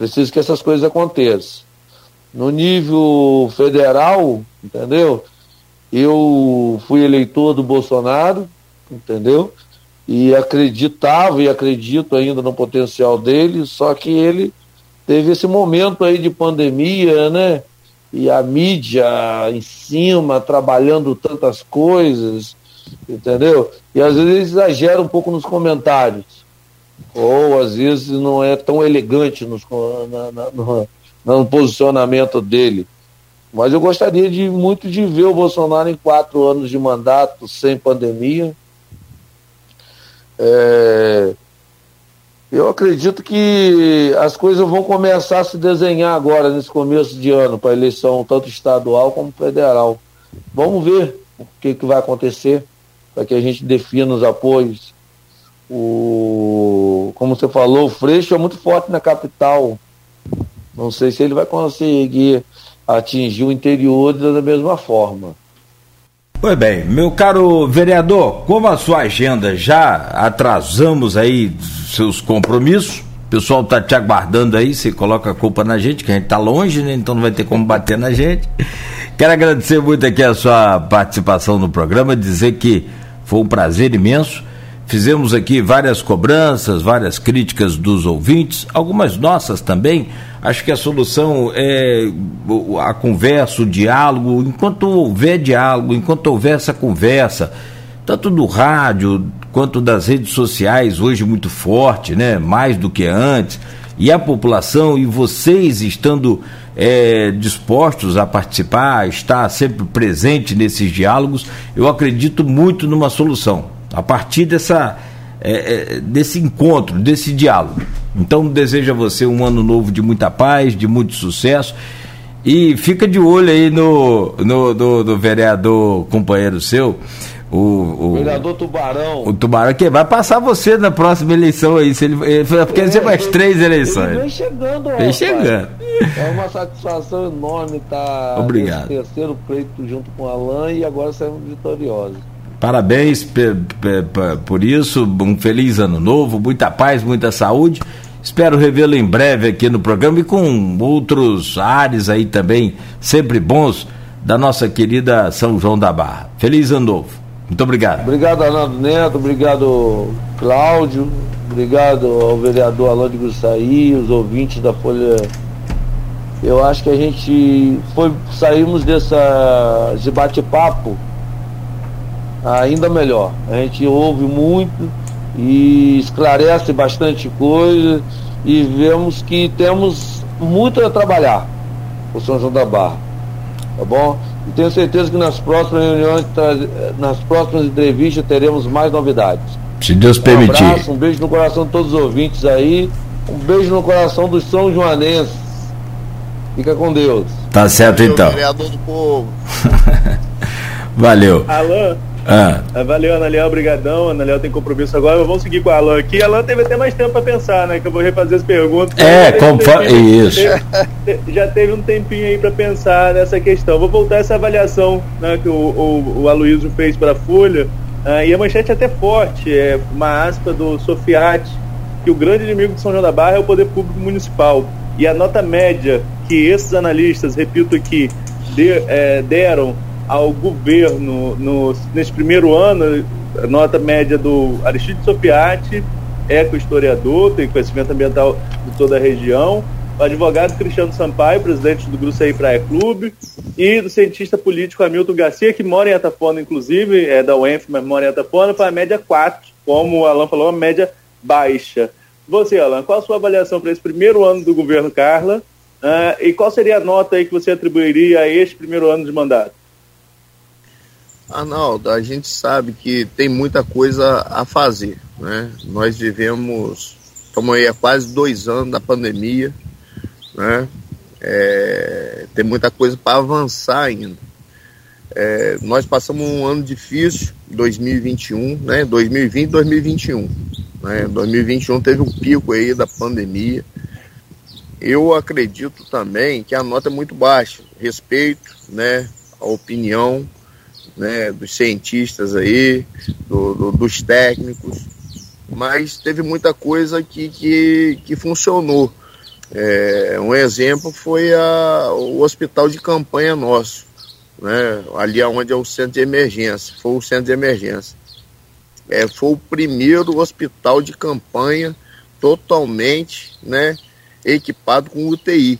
Preciso que essas coisas aconteçam. No nível federal, entendeu? Eu fui eleitor do Bolsonaro, entendeu? E acreditava e acredito ainda no potencial dele, só que ele teve esse momento aí de pandemia, né? E a mídia em cima, trabalhando tantas coisas, entendeu? E às vezes exagera um pouco nos comentários ou às vezes não é tão elegante nos, na, na, no, no, posicionamento dele. Mas eu gostaria de muito de ver o Bolsonaro em quatro anos de mandato, sem pandemia. É, eu acredito que as coisas vão começar a se desenhar agora, nesse começo de ano, para a eleição tanto estadual como federal. Vamos ver o que, que vai acontecer para que a gente defina os apoios o, como você falou, o Freixo é muito forte na capital. Não sei se ele vai conseguir atingir o interior da mesma forma. Pois bem, meu caro vereador, como a sua agenda já atrasamos aí seus compromissos, o pessoal está te aguardando aí, você coloca a culpa na gente, que a gente está longe, né? Então não vai ter como bater na gente. Quero agradecer muito aqui a sua participação no programa, dizer que foi um prazer imenso Fizemos aqui várias cobranças, várias críticas dos ouvintes, algumas nossas também. Acho que a solução é a conversa, o diálogo. Enquanto houver diálogo, enquanto houver essa conversa, tanto do rádio quanto das redes sociais, hoje muito forte, né? mais do que antes, e a população e vocês estando é, dispostos a participar, estar sempre presente nesses diálogos, eu acredito muito numa solução a partir dessa, é, é, desse encontro, desse diálogo. Então desejo a você um ano novo de muita paz, de muito sucesso. E fica de olho aí no, no do, do vereador companheiro seu, o, o, vereador Tubarão. O Tubarão, que vai passar você na próxima eleição aí. Se ele, ele porque é, você faz três eleições. Ele vem chegando, Vem chegando. É uma satisfação enorme estar Obrigado. nesse terceiro pleito junto com o Alain e agora saímos vitoriosos. Parabéns por isso, um feliz ano novo, muita paz, muita saúde. Espero revê-lo em breve aqui no programa e com outros ares aí também, sempre bons, da nossa querida São João da Barra. Feliz ano novo. Muito obrigado. Obrigado, Arnaldo Neto, obrigado, Cláudio, obrigado ao vereador Alain de Gussaí, os ouvintes da Folha. Eu acho que a gente foi, saímos dessa, de bate-papo ainda melhor. A gente ouve muito e esclarece bastante coisa e vemos que temos muito a trabalhar o São João da Barra. Tá bom? E tenho certeza que nas próximas reuniões, nas próximas entrevistas teremos mais novidades. Se Deus permitir. Um abraço, um beijo no coração de todos os ouvintes aí. Um beijo no coração dos São Joanenses. Fica com Deus. Tá certo então. Vereador do povo. [LAUGHS] Valeu. Alan, ah. ah. Valeu, Analiel, obrigadão. Analiel tem compromisso agora. Vamos seguir com a Alan aqui. A Alan teve até mais tempo para pensar, né? Que eu vou refazer as perguntas. É, conforme. Um isso. Teve, já teve um tempinho aí para pensar nessa questão. Vou voltar essa avaliação né, que o, o, o Aloysio fez para a Folha. Ah, e a manchete é até forte. É uma aspa do Sofiati, que o grande inimigo de São João da Barra é o poder público municipal. E a nota média que esses analistas, repito aqui, de, é, deram ao governo no, nesse primeiro ano, a nota média do Aristide Sopiati, eco-historiador, tem conhecimento ambiental de toda a região, o advogado Cristiano Sampaio, presidente do Gruçaí Praia Clube, e do cientista político Hamilton Garcia, que mora em Atafona, inclusive, é da UENF, mas mora em Atafona, para a média 4, como o Alan falou, uma média baixa. Você, Alan, qual a sua avaliação para esse primeiro ano do governo Carla? Uh, e qual seria a nota aí que você atribuiria a este primeiro ano de mandato? Arnaldo, a gente sabe que tem muita coisa a fazer. Né? Nós vivemos, estamos aí há quase dois anos da pandemia, né? É, tem muita coisa para avançar ainda. É, nós passamos um ano difícil, 2021, né? 2020 2021. Né? 2021 teve um pico aí da pandemia. Eu acredito também que a nota é muito baixa. Respeito né, a opinião né, dos cientistas aí, do, do, dos técnicos, mas teve muita coisa que, que, que funcionou. É, um exemplo foi a, o hospital de campanha nosso, né, ali onde é o centro de emergência, foi o centro de emergência. É, foi o primeiro hospital de campanha totalmente né, equipado com UTI.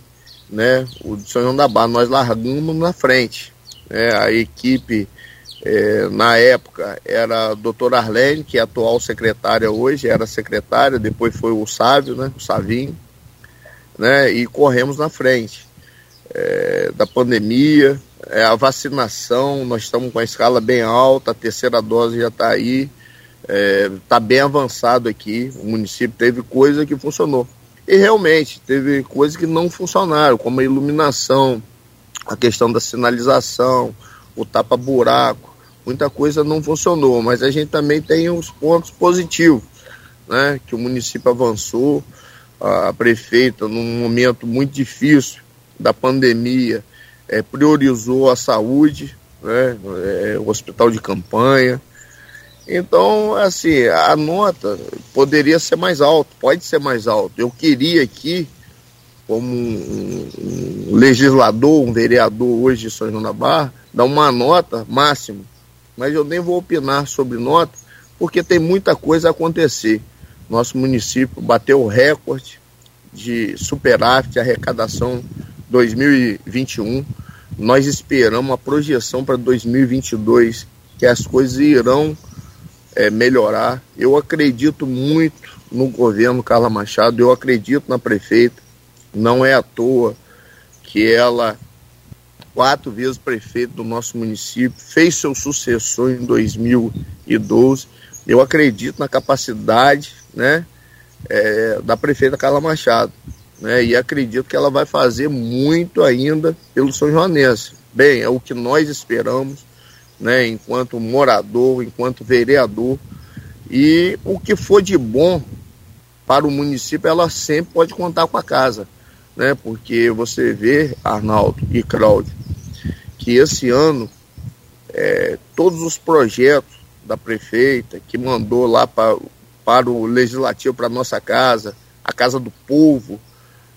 Né, o de São João da Barra, nós largamos na frente. Né, a equipe é, na época era a doutora Arlene, que é atual secretária hoje, era secretária, depois foi o Sávio, né, o Savinho, né, e corremos na frente é, da pandemia, é, a vacinação, nós estamos com a escala bem alta, a terceira dose já está aí, está bem avançado aqui, o município teve coisa que funcionou. E realmente, teve coisas que não funcionaram, como a iluminação, a questão da sinalização, o tapa-buraco, muita coisa não funcionou, mas a gente também tem os pontos positivos, né? Que o município avançou, a prefeita, num momento muito difícil da pandemia, é, priorizou a saúde, né? É, o hospital de campanha. Então, assim, a nota poderia ser mais alta, pode ser mais alta. Eu queria aqui, como um, um legislador, um vereador hoje de São João da Barra, dar uma nota máxima mas eu nem vou opinar sobre nota, porque tem muita coisa a acontecer. Nosso município bateu o recorde de superávit de arrecadação 2021. Nós esperamos uma projeção para 2022 que as coisas irão é, melhorar. Eu acredito muito no governo Carla Machado, eu acredito na prefeita. Não é à toa que ela quatro vezes prefeito do nosso município, fez seu sucessor em 2012. eu acredito na capacidade né, é, da prefeita Carla Machado. Né, e acredito que ela vai fazer muito ainda pelo São Joanense. Bem, é o que nós esperamos, né, enquanto morador, enquanto vereador. E o que for de bom para o município, ela sempre pode contar com a casa. Né, porque você vê, Arnaldo e Cláudio, que esse ano é, todos os projetos da prefeita que mandou lá para, para o legislativo, para a nossa casa, a casa do povo,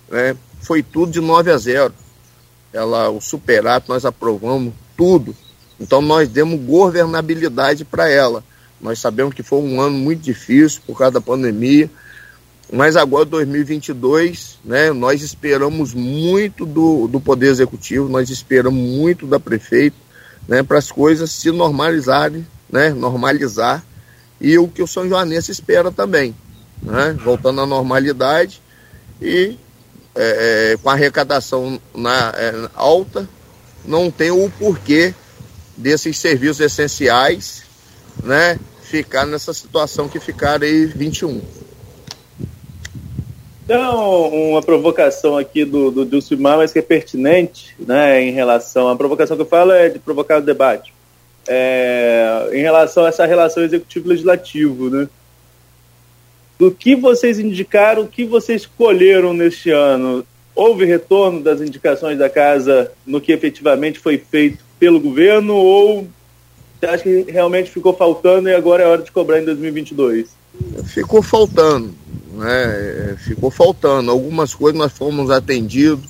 né, foi tudo de 9 a 0. Ela, o superato, nós aprovamos tudo. Então nós demos governabilidade para ela. Nós sabemos que foi um ano muito difícil por causa da pandemia, mas agora 2022, né, nós esperamos muito do, do Poder Executivo, nós esperamos muito da prefeita, né, para as coisas se normalizarem né, normalizar, e o que o São Joanense espera também, né, voltando à normalidade e é, é, com a arrecadação na, é, alta, não tem o porquê desses serviços essenciais né, ficar nessa situação que ficaram aí 21. Então, uma provocação aqui do, Dilcimar, mas que é pertinente, né, em relação. A provocação que eu falo é de provocar o debate é, em relação a essa relação executivo-legislativo, né? Do que vocês indicaram, o que vocês escolheram neste ano? Houve retorno das indicações da casa no que efetivamente foi feito pelo governo ou você acha que realmente ficou faltando e agora é hora de cobrar em 2022? Ficou faltando, né? Ficou faltando. Algumas coisas nós fomos atendidos,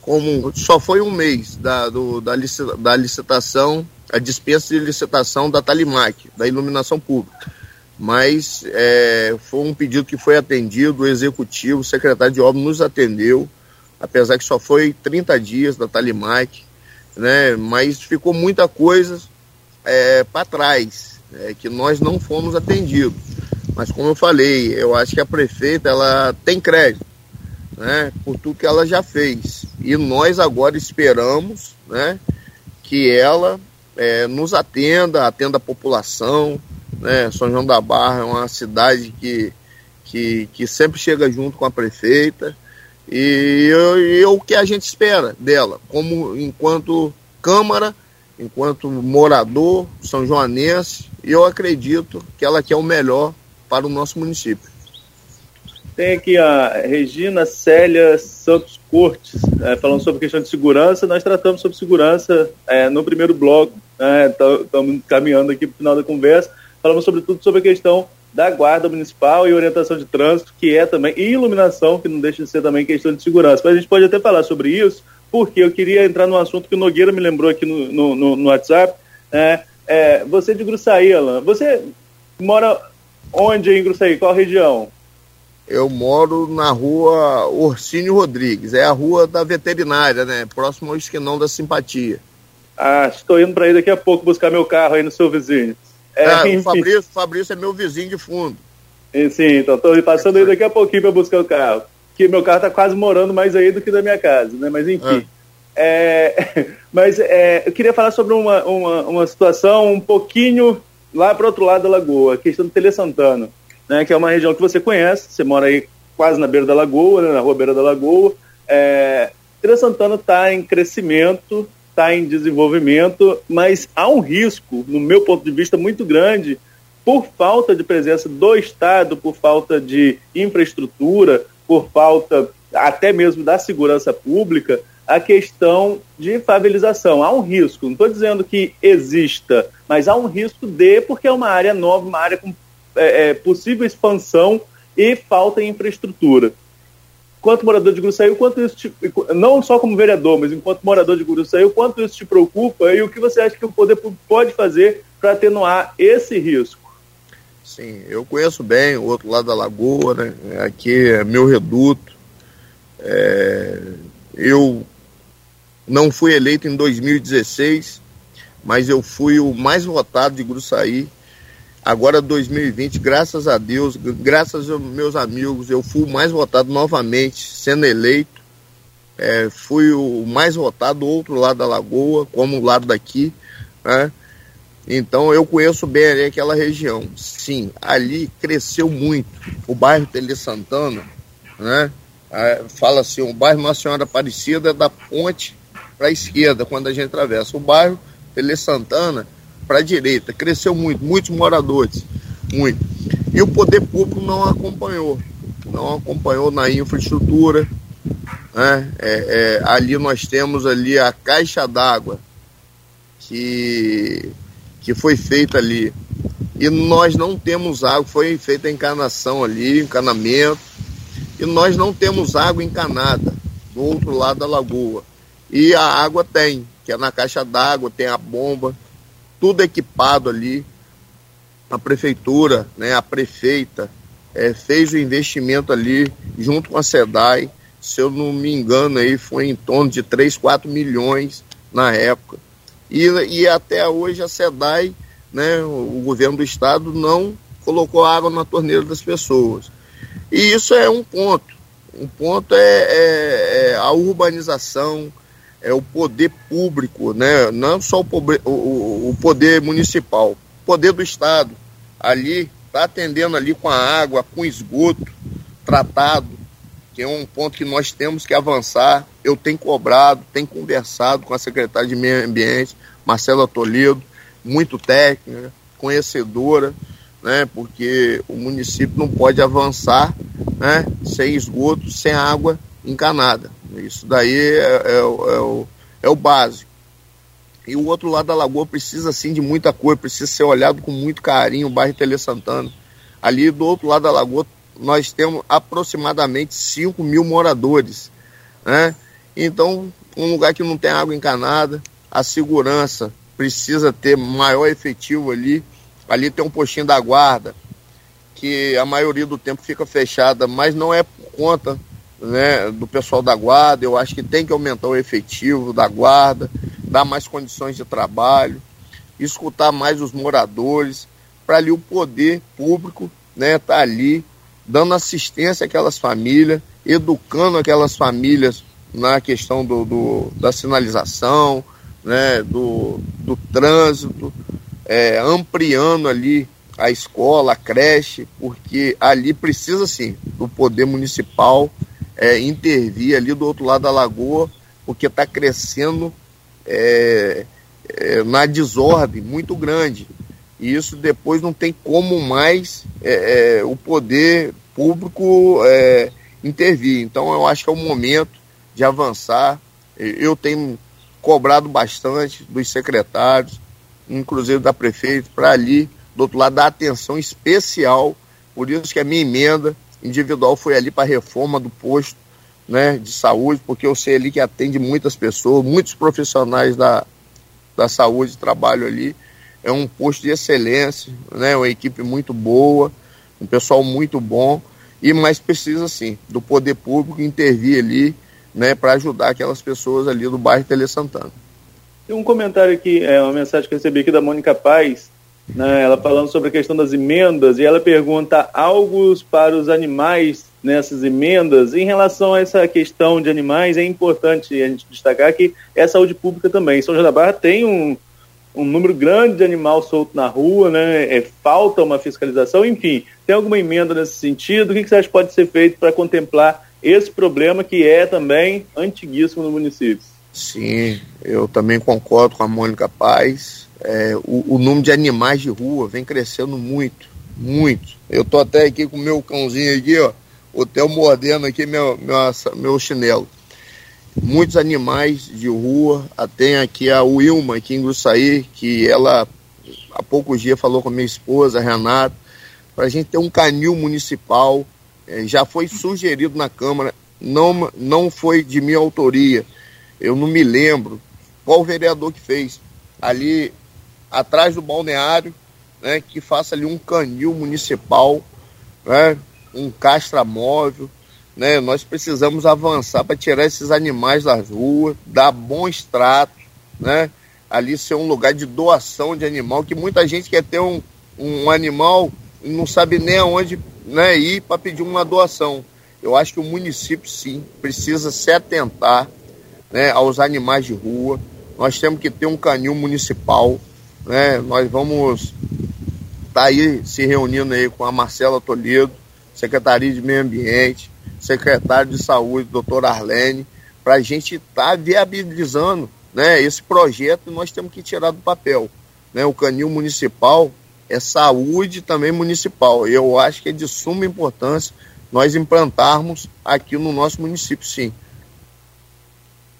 como só foi um mês da, do, da, da licitação a dispensa de licitação da Talimac, da iluminação pública. Mas é, foi um pedido que foi atendido, o executivo, o secretário de obras nos atendeu, apesar que só foi 30 dias da Talimac, né, mas ficou muita coisa é, para trás, é, que nós não fomos atendidos. Mas como eu falei, eu acho que a prefeita ela tem crédito, né, por tudo que ela já fez. E nós agora esperamos, né, que ela é, nos atenda, atenda a população. Né? São João da Barra é uma cidade que, que, que sempre chega junto com a prefeita. E, e é o que a gente espera dela, como enquanto Câmara, enquanto morador são joanense, eu acredito que ela quer o melhor para o nosso município. Tem aqui a Regina Célia Santos Cortes, é, falando sobre questão de segurança. Nós tratamos sobre segurança é, no primeiro bloco, estamos né, caminhando aqui para o final da conversa. Falamos sobretudo sobre a questão da guarda municipal e orientação de trânsito, que é também, e iluminação, que não deixa de ser também questão de segurança. Mas a gente pode até falar sobre isso, porque eu queria entrar num assunto que o Nogueira me lembrou aqui no, no, no WhatsApp. Né? É, você de Gruçaí, Alan, você mora onde em Gruçaí? Qual região? Eu moro na rua Orsínio Rodrigues, é a rua da veterinária, né? Próximo ao esquinão da simpatia. Ah, estou indo para aí daqui a pouco buscar meu carro aí no seu vizinho. É, é o Fabrício, Fabrício é meu vizinho de fundo. Sim, então estou passando aí daqui a pouquinho para buscar o carro. Que meu carro está quase morando mais aí do que da minha casa, né? Mas enfim. É. é [LAUGHS] mas é, eu queria falar sobre uma, uma, uma situação um pouquinho lá para outro lado da lagoa, a questão do Tele Santana né, que é uma região que você conhece, você mora aí quase na beira da lagoa, né, na rua beira da lagoa. É, Feira Santana está em crescimento, está em desenvolvimento, mas há um risco, no meu ponto de vista, muito grande, por falta de presença do Estado, por falta de infraestrutura, por falta até mesmo da segurança pública, a questão de favelização. Há um risco, não estou dizendo que exista, mas há um risco de, porque é uma área nova, uma área com é, é, possível expansão e falta em infraestrutura. Quanto morador de Gruçaí, quanto isso te, não só como vereador, mas enquanto morador de Gruçaí, quanto isso te preocupa e o que você acha que o poder pode fazer para atenuar esse risco? Sim, eu conheço bem o outro lado da lagoa, né? Aqui é meu reduto. É, eu não fui eleito em 2016, mas eu fui o mais votado de Gruçaí Agora 2020, graças a Deus, graças aos meus amigos, eu fui o mais votado novamente, sendo eleito. É, fui o mais votado do outro lado da lagoa, como o lado daqui. Né? Então eu conheço bem ali aquela região. Sim, ali cresceu muito. O bairro Tele Santana, né? Fala assim, o bairro Nossa Senhora Aparecida é da ponte para a esquerda, quando a gente atravessa. O bairro Tele Santana para a direita. Cresceu muito, muitos moradores. Muito. E o poder público não acompanhou. Não acompanhou na infraestrutura. Né? É, é, ali nós temos ali a caixa d'água que que foi feita ali. E nós não temos água, foi feita a encanação ali, encanamento, e nós não temos água encanada do outro lado da lagoa. E a água tem, que é na caixa d'água, tem a bomba, tudo equipado ali. A prefeitura, né, a prefeita, é, fez o investimento ali junto com a SEDAI. Se eu não me engano, aí foi em torno de 3, 4 milhões na época. E, e até hoje a SEDAI, né, o governo do estado, não colocou água na torneira das pessoas. E isso é um ponto. Um ponto é, é, é a urbanização, é o poder público, né? não só o, poder, o, o poder municipal, o poder do Estado. Ali está atendendo ali com a água, com esgoto tratado, que é um ponto que nós temos que avançar. Eu tenho cobrado, tenho conversado com a secretária de Meio Ambiente, Marcela Toledo, muito técnica, conhecedora, né, porque o município não pode avançar né, sem esgoto, sem água encanada. Isso daí é, é, é, o, é o básico. E o outro lado da lagoa precisa sim de muita coisa, precisa ser olhado com muito carinho, o bairro Tele Santana. Ali do outro lado da lagoa nós temos aproximadamente 5 mil moradores. Né? Então, um lugar que não tem água encanada, a segurança precisa ter maior efetivo ali. Ali tem um postinho da guarda, que a maioria do tempo fica fechada, mas não é por conta né, do pessoal da guarda. Eu acho que tem que aumentar o efetivo da guarda, dar mais condições de trabalho, escutar mais os moradores, para ali o poder público né, tá ali dando assistência àquelas famílias, educando aquelas famílias na questão do, do da sinalização, né, do, do trânsito, é, ampliando ali a escola, a creche, porque ali precisa sim do poder municipal é, intervir ali do outro lado da lagoa, porque está crescendo é, é, na desordem muito grande. E isso depois não tem como mais é, é, o poder público é, intervir. Então eu acho que é o momento de avançar. Eu tenho cobrado bastante dos secretários, inclusive da prefeita, para ali, do outro lado, dar atenção especial. Por isso que a minha emenda individual foi ali para a reforma do posto né, de saúde, porque eu sei ali que atende muitas pessoas, muitos profissionais da, da saúde trabalham ali. É um posto de excelência, né, uma equipe muito boa, um pessoal muito bom, e mais precisa sim do poder público intervir ali né, para ajudar aquelas pessoas ali do bairro Tele Santana. Tem um comentário aqui, é uma mensagem que eu recebi aqui da Mônica Paz, né, ela falando sobre a questão das emendas, e ela pergunta algo para os animais nessas emendas. Em relação a essa questão de animais, é importante a gente destacar que é saúde pública também. São João da Barra tem um, um número grande de animal solto na rua, né? É, falta uma fiscalização, enfim. Tem alguma emenda nesse sentido? O que, que você acha que pode ser feito para contemplar esse problema que é também antiguíssimo no município. Sim, eu também concordo com a Mônica Paz. É, o, o, número de animais de rua vem crescendo muito, muito. Eu tô até aqui com o meu cãozinho aqui, ó, Theo mordendo aqui meu, meu, meu chinelo. Muitos animais de rua, tem aqui a Wilma aqui em Gruçaí, que ela há poucos dias falou com a minha esposa, a Renata, para a gente ter um canil municipal é, já foi sugerido na Câmara, não, não foi de minha autoria. Eu não me lembro qual vereador que fez. Ali atrás do balneário, né, que faça ali um canil municipal, né, um castramóvel. Né, nós precisamos avançar para tirar esses animais das ruas, dar bom extrato, né, ali ser um lugar de doação de animal, que muita gente quer ter um, um animal e não sabe nem aonde né, ir para pedir uma doação. Eu acho que o município, sim, precisa se atentar né, aos animais de rua. Nós temos que ter um canil municipal né? Nós vamos estar tá aí se reunindo aí com a Marcela Toledo, Secretaria de Meio Ambiente, secretário de Saúde, doutor Arlene, para a gente estar tá viabilizando né, esse projeto nós temos que tirar do papel. Né? O canil municipal é saúde também municipal. Eu acho que é de suma importância nós implantarmos aqui no nosso município, sim.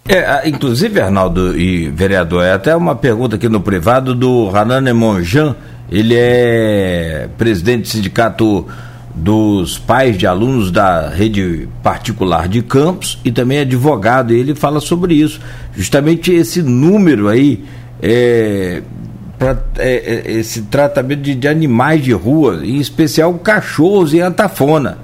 É, inclusive, Arnaldo e vereador, é até uma pergunta aqui no privado do Hanan Emonjan, ele é presidente do sindicato dos pais de alunos da rede particular de Campos e também advogado, e ele fala sobre isso. Justamente esse número aí, é, pra, é, é, esse tratamento de, de, animais de rua, em especial cachorros e antafona.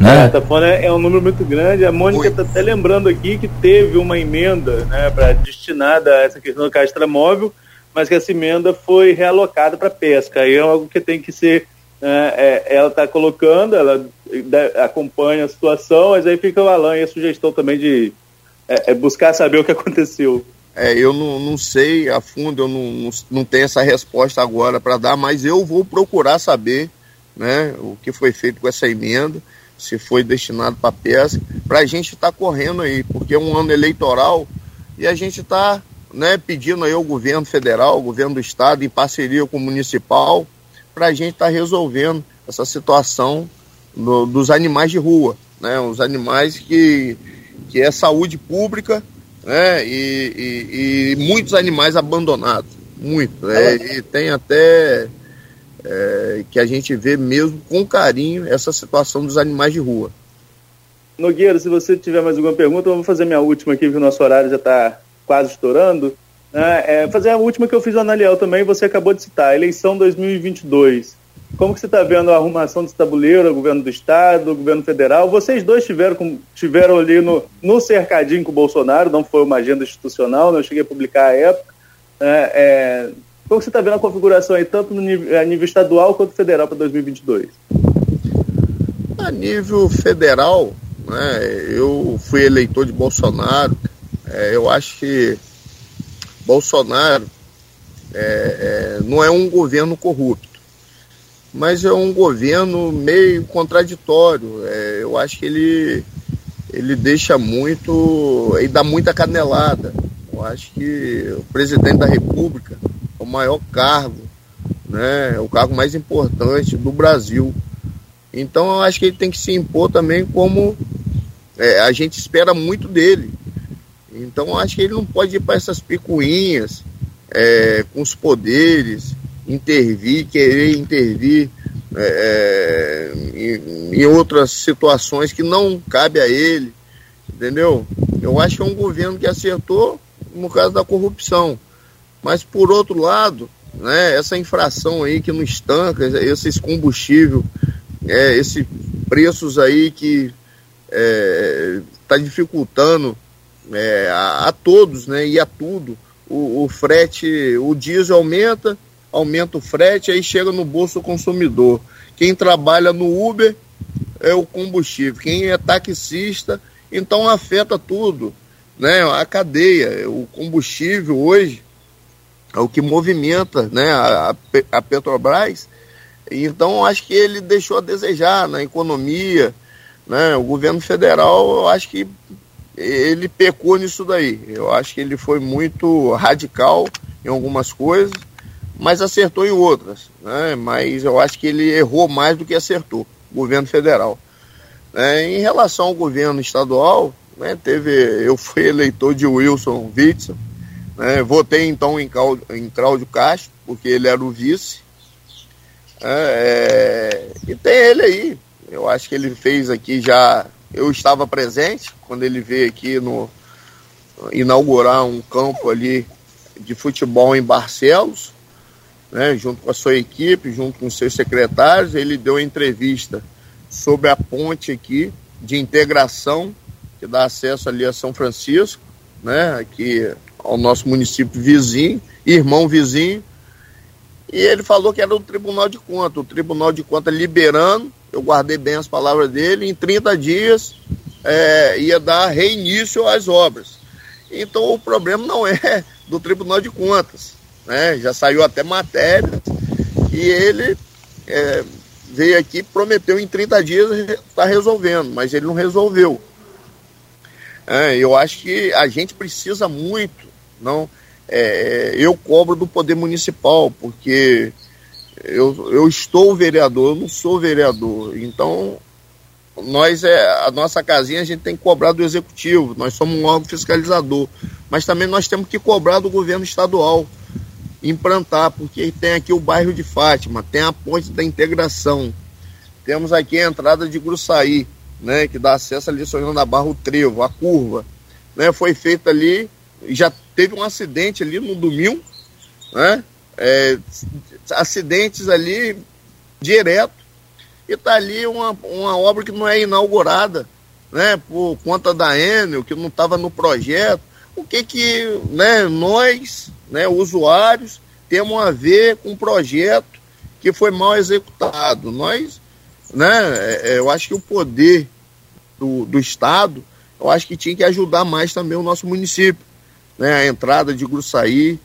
Né? É, antafona é um número muito grande. A Mônica está até lembrando aqui que teve uma emenda né, para destinada a essa questão do castramóvel, mas que essa emenda foi realocada para pesca. Aí é algo que tem que ser é, é, ela está colocando, ela acompanha a situação, mas aí fica o Alan e a sugestão também de é, é buscar saber o que aconteceu. É, eu não, não sei a fundo, eu não, não, não tenho essa resposta agora para dar, mas eu vou procurar saber né, o que foi feito com essa emenda, se foi destinado para pesca, para a gente estar tá correndo aí, porque é um ano eleitoral e a gente está né, pedindo aí ao governo federal, ao governo do estado, em parceria com o municipal, para a gente estar tá resolvendo essa situação do, dos animais de rua, né? Os animais que, que é saúde pública, né? E, e, e muitos animais abandonados, muito. Né? E tem até é, que a gente vê mesmo com carinho essa situação dos animais de rua. Nogueira, se você tiver mais alguma pergunta, eu vou fazer minha última aqui, que o nosso horário já está quase estourando. É, é, fazer a última que eu fiz no Analiel também, você acabou de citar, eleição 2022. Como que você está vendo a arrumação desse tabuleiro, o governo do estado, o governo federal? Vocês dois tiveram, tiveram ali no, no cercadinho com o Bolsonaro, não foi uma agenda institucional, não né? cheguei a publicar à época. É, é, como você está vendo a configuração aí, tanto no nível, a nível estadual quanto federal para 2022? A nível federal, né, eu fui eleitor de Bolsonaro, é, eu acho que Bolsonaro é, é, não é um governo corrupto, mas é um governo meio contraditório. É, eu acho que ele, ele deixa muito, ele dá muita canelada. Eu acho que o presidente da República o maior cargo, né, é o cargo mais importante do Brasil. Então eu acho que ele tem que se impor também como é, a gente espera muito dele. Então acho que ele não pode ir para essas picuinhas é, com os poderes, intervir, querer intervir é, é, em, em, outras situações que não cabe a ele, entendeu? Eu acho que é um governo que acertou no caso da corrupção. Mas por outro lado, né, essa infração aí que não estanca, esses combustíveis, é, esses preços aí que está é, dificultando é, a, a, todos né, e a tudo. O, o, frete, o diesel aumenta, aumenta o frete, aí chega no bolso do consumidor. Quem trabalha no Uber é o combustível, quem é taxista, então afeta tudo. Né, a cadeia, o combustível hoje o que movimenta né, a, a Petrobras. Então, acho que ele deixou a desejar na economia. Né? O governo federal, eu acho que ele pecou nisso daí. Eu acho que ele foi muito radical em algumas coisas, mas acertou em outras. Né? Mas eu acho que ele errou mais do que acertou, o governo federal. É, em relação ao governo estadual, né, teve, eu fui [LAUGHS] eleitor de Wilson Witzel, né, votei então em Cláudio, em Cláudio Castro, porque ele era o vice. É, é, e tem ele aí. Eu acho que ele fez aqui já eu estava presente quando ele veio aqui no inaugurar um campo ali de futebol em Barcelos, né, junto com a sua equipe, junto com seus secretários. Ele deu entrevista sobre a ponte aqui de integração que dá acesso ali a São Francisco, né, aqui ao nosso município vizinho, irmão vizinho. E ele falou que era o Tribunal de Contas, o Tribunal de Contas liberando eu guardei bem as palavras dele, em 30 dias é, ia dar reinício às obras. Então o problema não é do Tribunal de Contas, né? Já saiu até matéria. E ele é, veio aqui prometeu em 30 dias estar tá resolvendo, mas ele não resolveu. É, eu acho que a gente precisa muito, não. É, eu cobro do poder municipal, porque eu, eu estou vereador, eu não sou vereador. Então, nós é a nossa casinha a gente tem que cobrar do executivo, nós somos um órgão fiscalizador, mas também nós temos que cobrar do governo estadual implantar, porque tem aqui o bairro de Fátima, tem a ponte da integração, temos aqui a entrada de Gruçaí, né, que dá acesso ali São da Barra, o trevo, a curva, né, foi feita ali, já teve um acidente ali no domingo, né, é, acidentes ali direto, e está ali uma, uma obra que não é inaugurada, né, por conta da Enel, que não estava no projeto, o que que né, nós, né, usuários, temos a ver com um projeto que foi mal executado. Nós, né, é, é, eu acho que o poder do, do Estado, eu acho que tinha que ajudar mais também o nosso município. Né, a entrada de Gruçaí,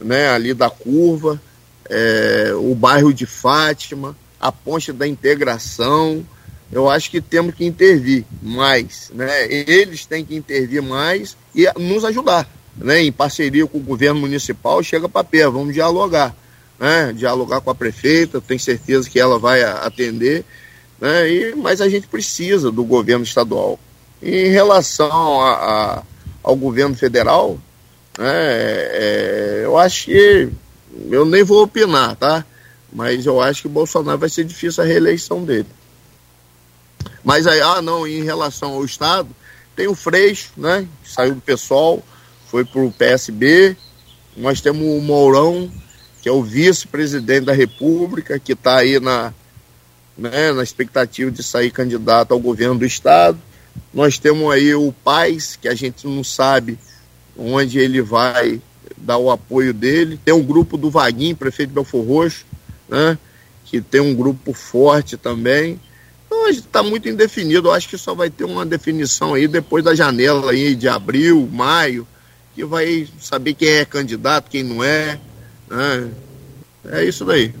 né, ali da curva, é, o bairro de Fátima, a ponte da integração, eu acho que temos que intervir mais, né? Eles têm que intervir mais e nos ajudar, né? Em parceria com o governo municipal, chega pé, vamos dialogar, né? Dialogar com a prefeita, tenho certeza que ela vai atender, né? E, mas a gente precisa do governo estadual. Em relação a, a ao governo federal, né? É, eu acho que eu nem vou opinar, tá? Mas eu acho que o Bolsonaro vai ser difícil a reeleição dele. Mas aí, ah, não, em relação ao Estado, tem o Freixo, né? Que saiu do pessoal, foi para o PSB. Nós temos o Mourão, que é o vice-presidente da República, que está aí na, né, na expectativa de sair candidato ao governo do Estado. Nós temos aí o Paz, que a gente não sabe onde ele vai dar o apoio dele. Tem o grupo do Vaguinho, prefeito de Belfor Roxo, né, que tem um grupo forte também. Então está muito indefinido. Eu acho que só vai ter uma definição aí depois da janela aí de abril, maio, que vai saber quem é candidato, quem não é. Né? É isso daí.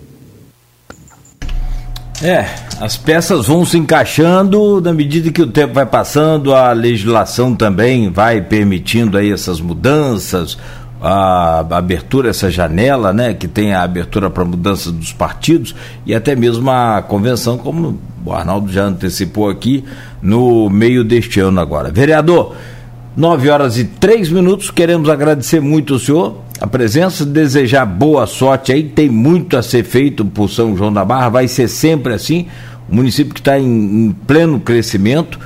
É, as peças vão se encaixando na medida que o tempo vai passando, a legislação também vai permitindo aí essas mudanças, a abertura, essa janela, né, que tem a abertura para mudança dos partidos e até mesmo a convenção, como o Arnaldo já antecipou aqui, no meio deste ano agora. Vereador, 9 horas e 3 minutos, queremos agradecer muito o senhor, a presença, desejar boa sorte aí, tem muito a ser feito por São João da Barra, vai ser sempre assim, o município que está em, em, pleno crescimento,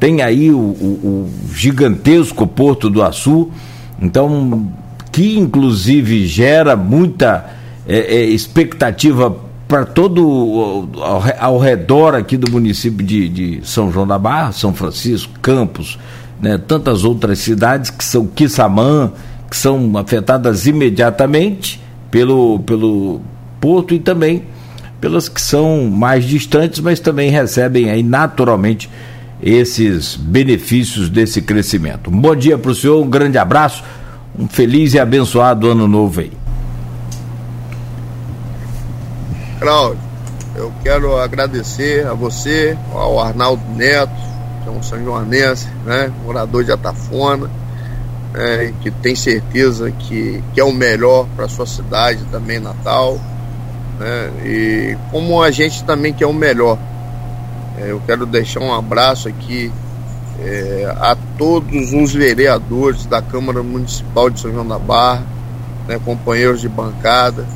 tem aí o, o, o gigantesco Porto do Açu, então que inclusive gera muita é, é, expectativa para todo ao, ao, redor aqui do município de, de, São João da Barra, São Francisco, Campos, né, tantas outras cidades que são Quissamã, que são afetadas imediatamente pelo, pelo porto e também pelas que são mais distantes, mas também recebem aí naturalmente esses benefícios desse crescimento. Um bom dia para o senhor, um grande abraço um feliz e abençoado ano novo aí. Cláudio, eu quero agradecer a você, ao Arnaldo Neto, que é um São Joanense, né, morador de Atafona, né, que tem certeza que, que é o melhor para a sua cidade também, Natal. Né, e como a gente também quer o melhor. É, eu quero deixar um abraço aqui é, a todos os vereadores da Câmara Municipal de São João da Barra, né, companheiros de bancada,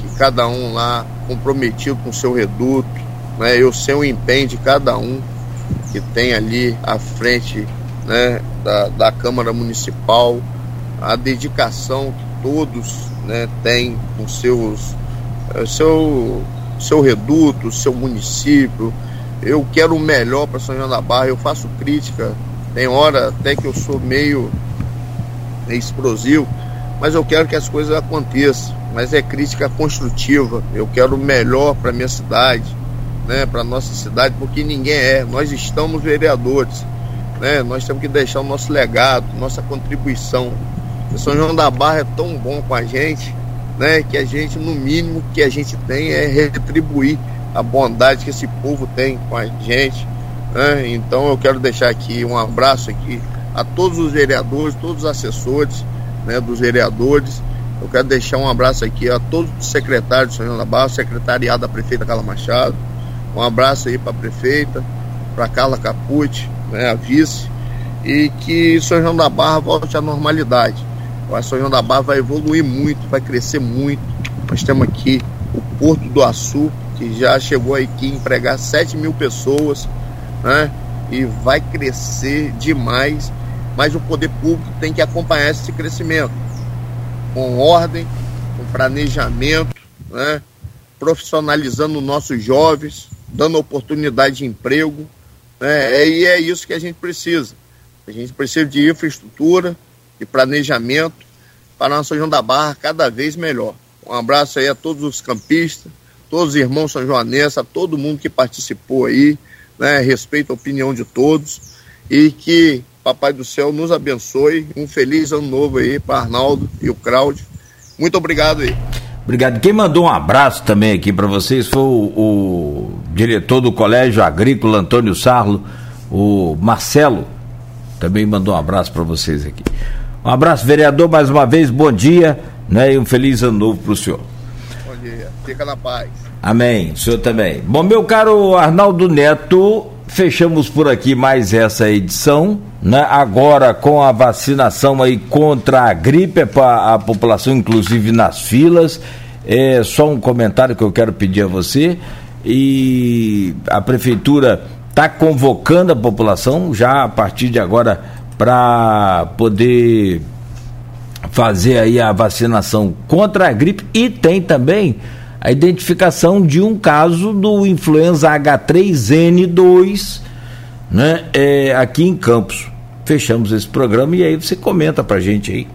que cada um lá comprometido com o seu reduto, né, eu sei o empenho de cada um que tem ali à frente né, da, da Câmara Municipal, a dedicação que todos né, têm com seus, é, seu, seu reduto, seu município, eu quero o melhor para São João da Barra, eu faço crítica, tem hora até que eu sou meio explosivo, mas eu quero que as coisas aconteçam, mas é crítica construtiva, eu quero o melhor para minha cidade, né, para nossa cidade, porque ninguém é, nós estamos vereadores, né, nós temos que deixar o nosso legado, nossa contribuição. O São João da Barra é tão bom com a gente, né, que a gente, no mínimo, que a gente tem é retribuir a bondade que esse povo tem com a gente. Né? Então eu quero deixar aqui um abraço aqui a todos os vereadores, todos os assessores né, dos vereadores. Eu quero deixar um abraço aqui a todos os secretários de São João da Barra, secretariado da prefeita Carla Machado. Um abraço aí para a prefeita, para Carla Capucci, né, a vice, e que São João da Barra volte à normalidade. O São João da Barra vai evoluir muito, vai crescer muito. Nós temos aqui o Porto do Açu, que já chegou aqui a empregar 7 mil pessoas, né? E vai crescer demais, mas o poder público tem que acompanhar esse crescimento com ordem, com planejamento, né? profissionalizando nossos jovens, dando oportunidade de emprego, né? e é isso que a gente precisa. A gente precisa de infraestrutura, de planejamento para a São João da Barra cada vez melhor. Um abraço aí a todos os campistas, todos os irmãos são joanenses, a todo mundo que participou aí, né? Respeito a opinião de todos e que Papai do Céu nos abençoe. Um feliz ano novo aí para Arnaldo e o Cláudio. Muito obrigado aí. Obrigado. Quem mandou um abraço também aqui para vocês foi o, o, diretor do Colégio Agrícola, Antônio Sarlo, o Marcelo. Também mandou um abraço para vocês aqui. Um abraço, vereador, mais uma vez, bom dia né, e um feliz ano novo para o senhor. Bom dia, fica na paz. Amém, o senhor também. Bom, meu caro Arnaldo Neto, fechamos por aqui mais essa edição, né? Agora com a vacinação aí contra a gripe é para a população, inclusive nas filas. É só um comentário que eu quero pedir a você. E a prefeitura está convocando a população já a partir de agora para poder fazer aí a vacinação contra a gripe e tem também a identificação de um caso do influenza H3N2 né, é, aqui em Campos. Fechamos esse programa e aí você comenta pra gente aí.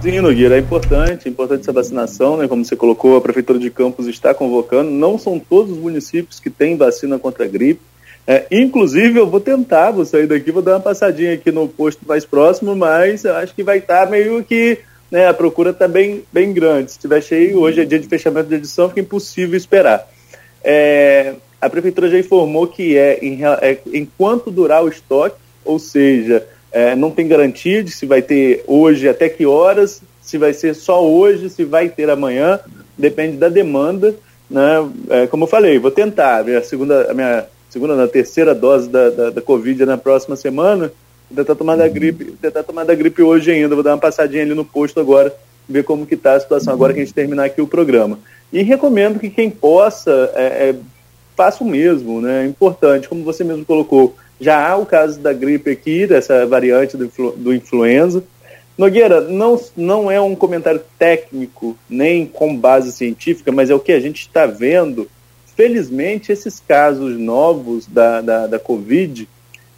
Sim, Nogueira, é importante, é importante essa vacinação, né? Como você colocou, a Prefeitura de Campos está convocando. Não são todos os municípios que têm vacina contra a gripe. É, inclusive, eu vou tentar, vou sair daqui, vou dar uma passadinha aqui no posto mais próximo, mas eu acho que vai estar tá meio que. Né, a procura está bem, bem grande. Se estiver cheio, hoje é dia de fechamento de edição, fica impossível esperar. É, a Prefeitura já informou que é, em, é enquanto durar o estoque, ou seja, é, não tem garantia de se vai ter hoje até que horas, se vai ser só hoje, se vai ter amanhã, depende da demanda. Né? É, como eu falei, vou tentar. Minha segunda, a minha segunda, na terceira dose da, da, da Covid na próxima semana, tentar tomar da gripe, tentar tomar da gripe hoje ainda, vou dar uma passadinha ali no posto agora, ver como que está a situação agora que a gente terminar aqui o programa. E recomendo que quem possa é, é, faça o mesmo, né? É importante, como você mesmo colocou, já há o caso da gripe aqui, dessa variante do, do influenza. Nogueira, não, não é um comentário técnico, nem com base científica, mas é o que a gente está vendo felizmente, esses casos novos da, da, da Covid,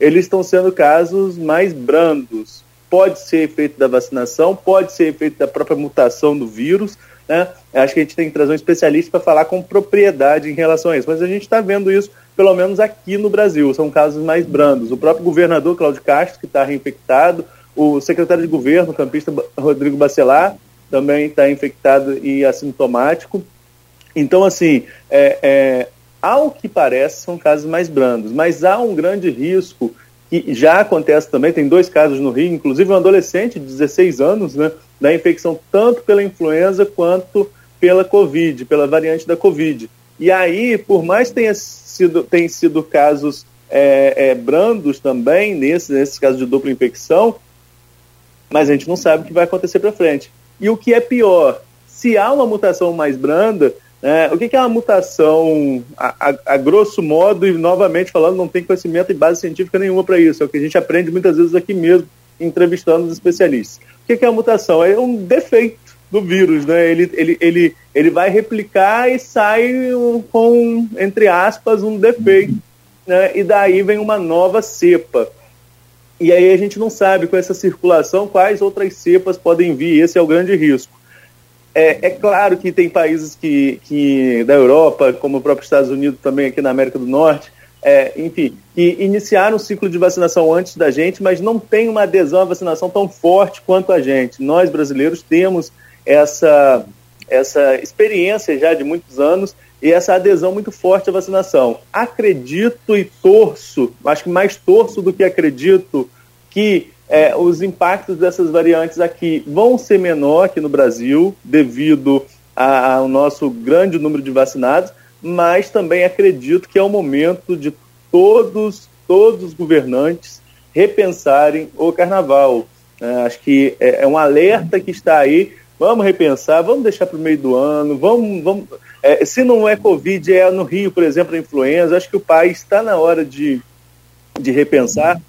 eles estão sendo casos mais brandos. Pode ser efeito da vacinação, pode ser efeito da própria mutação do vírus, né? Acho que a gente tem que trazer um especialista para falar com propriedade em relação a isso. Mas a gente está vendo isso, pelo menos aqui no Brasil. São casos mais brandos. O próprio governador Cláudio Castro, que está reinfectado, o secretário de governo, campista Rodrigo Bacelar, também está infectado e assintomático. Então, assim, é, é, ao que parece, são casos mais brandos, mas há um grande risco que já acontece também, tem dois casos no Rio, inclusive um adolescente de 16 anos, né, da infecção tanto pela influenza quanto pela Covid, pela variante da Covid. E aí, por mais tenha sido, tenha sido casos é, é, brandos também, nesses, nesses casos de dupla infecção, mas a gente não sabe o que vai acontecer para frente. E o que é pior, se há uma mutação mais branda, é, o que, que, é uma mutação, a, a, a, grosso modo, e novamente falando, não tem conhecimento e base científica nenhuma para isso, é o que a gente aprende muitas vezes aqui mesmo, entrevistando os especialistas. O que, que é uma mutação? É um defeito do vírus, né? Ele, ele, ele, ele vai replicar e sai com, entre aspas, um defeito, né? E daí vem uma nova cepa. E aí a gente não sabe com essa circulação quais outras cepas podem vir, esse é o grande risco. É, é, claro que tem países que, que da Europa, como o próprio Estados Unidos, também aqui na América do Norte, é, enfim, que iniciaram o ciclo de vacinação antes da gente, mas não tem uma adesão à vacinação tão forte quanto a gente. Nós, brasileiros, temos essa, essa experiência já de muitos anos e essa adesão muito forte à vacinação. Acredito e torço, acho que mais torço do que acredito, que é, os impactos dessas variantes aqui vão ser menor aqui no Brasil, devido ao nosso grande número de vacinados, mas também acredito que é o momento de todos, todos os governantes repensarem o carnaval. É, acho que é, é um alerta que está aí. Vamos repensar, vamos deixar para o meio do ano, vamos, vamos é, se não é Covid, é no Rio, por exemplo, a influenza. Acho que o país está na hora de, de repensar.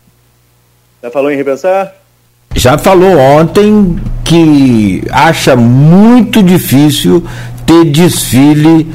Já falou em repensar? Já falou ontem que acha muito difícil ter desfile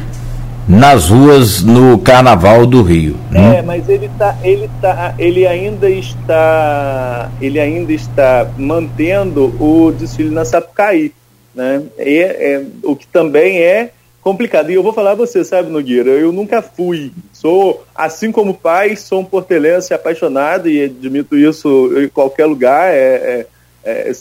nas ruas no Carnaval do Rio. Né? É, mas ele tá, ele tá, ele ainda está, ele ainda está mantendo o desfile na Sapucaí, né? E, é, o que também é complicado. E eu vou falar a você, sabe, Nogueira, eu nunca fui. Sou, assim como pai, sou um portelense apaixonado e admito isso em qualquer lugar. É, é, é,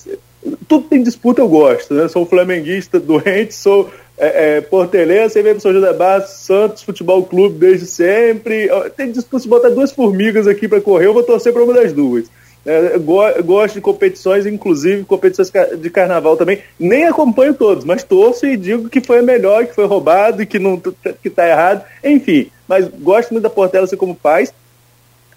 tudo tem disputa, eu gosto. Né? Sou flamenguista doente, sou é, é, portelense, aí vem pro São José Barros, Santos Futebol Clube desde sempre. Tem disputa, se botar duas formigas aqui para correr, eu vou torcer para uma das duas. É, gosto de competições, inclusive competições de carnaval também. Nem acompanho todos, mas torço e digo que foi melhor, que foi roubado que não que tá errado. Enfim, mas gosto muito da Portela assim como pais.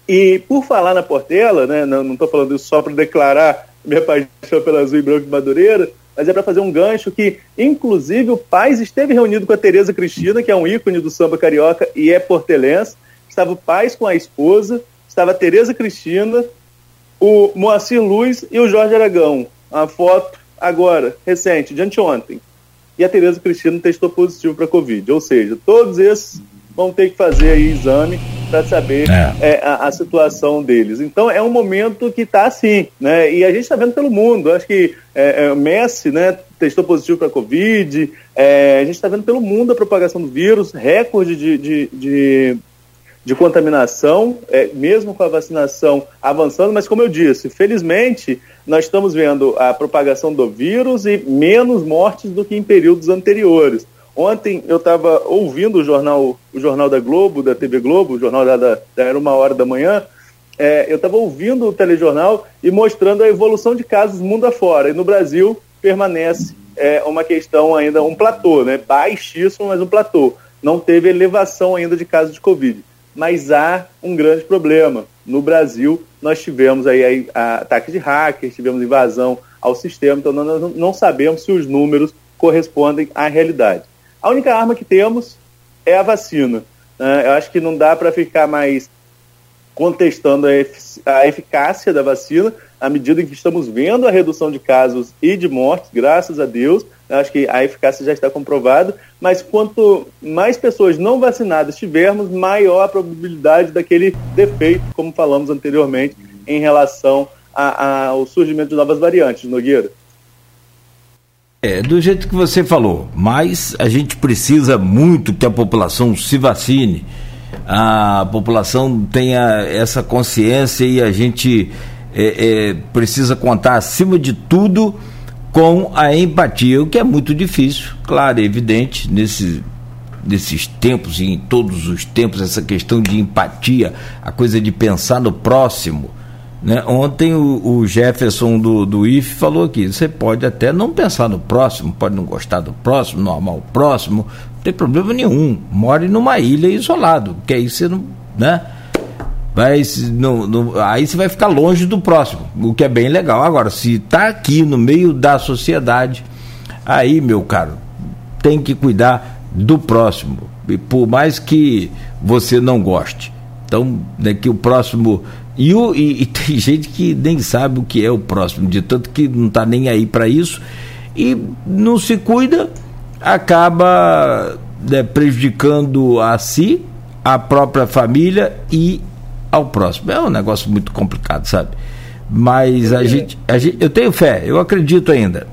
E por falar na Portela, né, não estou falando isso só para declarar minha paixão pela azul e branco de Madureira, mas é para fazer um gancho que, inclusive, o Paz esteve reunido com a Tereza Cristina, que é um ícone do samba carioca e é portelense. Estava o Paz com a esposa, estava a Tereza Cristina, o Moacir Luz e o Jorge Aragão. A foto agora, recente, de anteontem. E a Tereza Cristina testou positivo para Covid. Ou seja, todos esses vão ter que fazer aí exame para saber é. É, a, a, situação deles. Então é um momento que está assim, né? E a gente está vendo pelo mundo. Acho que é, é, Messi, né, testou positivo para Covid. É, a gente está vendo pelo mundo a propagação do vírus, recorde de, de, de de contaminação, é, mesmo com a vacinação avançando, mas como eu disse, felizmente nós estamos vendo a propagação do vírus e menos mortes do que em períodos anteriores. Ontem eu estava ouvindo o jornal, o jornal da Globo, da TV Globo, o jornal da, da era uma hora da manhã, é, eu estava ouvindo o telejornal e mostrando a evolução de casos mundo afora. E no Brasil permanece é, uma questão ainda, um platô, né? baixíssimo, mas um platô. Não teve elevação ainda de casos de Covid mas há um grande problema. No Brasil, nós tivemos aí ataque de hackers, tivemos invasão ao sistema, então nós não sabemos se os números correspondem à realidade. A única arma que temos é a vacina. Né? Eu acho que não dá para ficar mais contestando a eficácia da vacina, à medida em que estamos vendo a redução de casos e de mortes, graças a Deus, acho que a eficácia já está comprovada, mas quanto mais pessoas não vacinadas tivermos, maior a probabilidade daquele defeito, como falamos anteriormente, em relação a, a, ao surgimento de novas variantes, Nogueira. É, do jeito que você falou, mas a gente precisa muito que a população se vacine, a população tenha essa consciência e a gente é, é, precisa contar, acima de tudo, com a empatia, o que é muito difícil, claro, é evidente, nesse, nesses tempos e em todos os tempos, essa questão de empatia, a coisa de pensar no próximo. Né? Ontem o, o Jefferson do, do IF falou aqui: você pode até não pensar no próximo, pode não gostar do próximo, não amar o próximo, não tem problema nenhum. More numa ilha isolado, que aí você não. Né? Vai no, no, aí você vai ficar longe do próximo, o que é bem legal. Agora, se está aqui no meio da sociedade, aí, meu caro, tem que cuidar do próximo, e por mais que você não goste. Então, né, o próximo. E, o, e, e, [LAUGHS] tem gente que nem sabe o que é o próximo, de tanto que não está nem aí para isso e não se cuida, acaba né, prejudicando a si, a própria família e ao próximo. É um negócio muito complicado, sabe? Mas a gente, a gente, eu tenho fé, eu acredito ainda.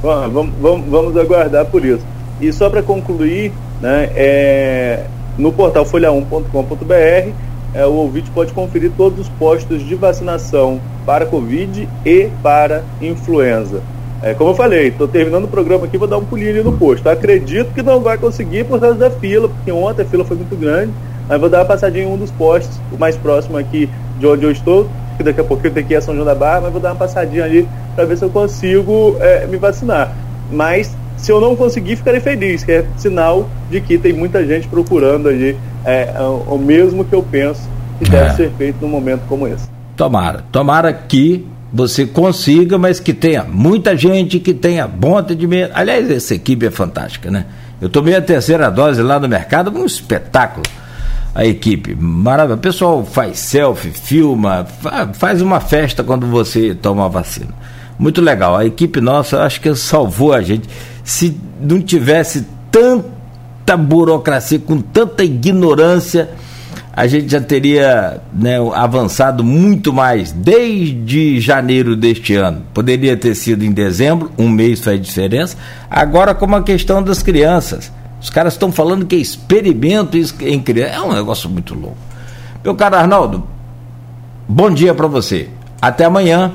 Bom, vamos, vamos, vamos aguardar por isso. E só para concluir, né, é, no portal folha1.com.br, é, o ouvinte pode conferir todos os postos de vacinação para Covid e para influenza. É, como eu falei, estou terminando o programa aqui, vou dar um pulinho ali no posto. Acredito que não vai conseguir por causa da fila, porque ontem a fila foi muito grande, mas vou dar uma passadinha em um dos postos, o mais próximo aqui de onde eu estou, que daqui a pouquinho tenho que ir a São João da Barra, mas vou dar uma passadinha ali para ver se eu consigo é, me vacinar. Mas se eu não conseguir, ficarei feliz, que é sinal de que tem muita gente procurando ali é, o mesmo que eu penso que é. deve ser feito num momento como esse. Tomara, tomara que você consiga, mas que tenha muita gente, que tenha bom atendimento. Aliás, essa equipe é fantástica, né? Eu tomei a terceira dose lá no mercado, um espetáculo. A equipe, maravilha. O pessoal faz selfie, filma, faz uma festa quando você toma a vacina. Muito legal. A equipe nossa, acho que salvou a gente. Se não tivesse tanta burocracia, com tanta ignorância a gente já teria né, avançado muito mais desde janeiro deste ano. Poderia ter sido em dezembro, um mês faz diferença. Agora, como a questão das crianças. Os caras estão falando que é experimento em criança. É um negócio muito louco. Meu caro Arnaldo, bom dia para você. Até amanhã.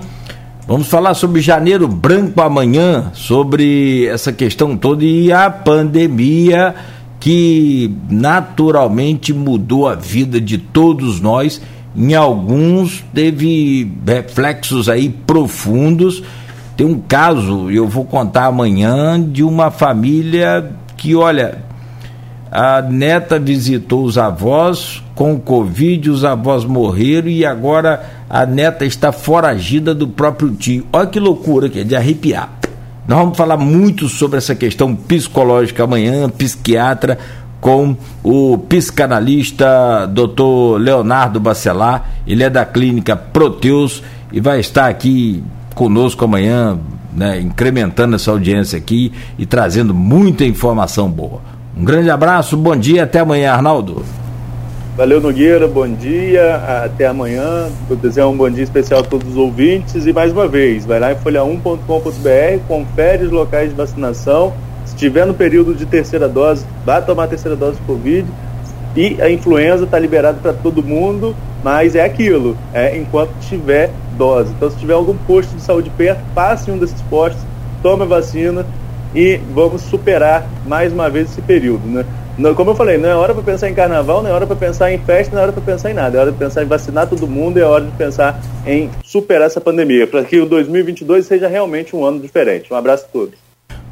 Vamos falar sobre janeiro branco amanhã, sobre essa questão toda e a pandemia que naturalmente mudou a vida de todos nós. Em alguns teve reflexos aí profundos. Tem um caso, eu vou contar amanhã, de uma família que, olha, a neta visitou os avós com Covid, os avós morreram e agora a neta está foragida do próprio tio. Olha que loucura que é de arrepiar. Nós vamos falar muito sobre essa questão psicológica amanhã, psiquiatra, com o psicanalista Dr. Leonardo Bacelar. Ele é da clínica Proteus e vai estar aqui conosco amanhã, né, incrementando essa audiência aqui e trazendo muita informação boa. Um grande abraço, bom dia, até amanhã, Arnaldo. Valeu, Nogueira, bom dia, até amanhã. Vou desejar um bom dia especial a todos os ouvintes e mais uma vez, vai lá em folha1.com.br, confere os locais de vacinação. Se tiver no período de terceira dose, vá tomar a terceira dose de Covid. E a influenza está liberada para todo mundo, mas é aquilo, é enquanto tiver dose. Então, se tiver algum posto de saúde perto, passe em um desses postos, tome a vacina e vamos superar mais uma vez esse período, né? Não, como eu falei, não é hora para pensar em carnaval, não é hora para pensar em festa, não é hora para pensar em nada. É hora de pensar em vacinar todo mundo, é hora de pensar em superar essa pandemia, para que o 2022 seja realmente um ano diferente. Um abraço a todos.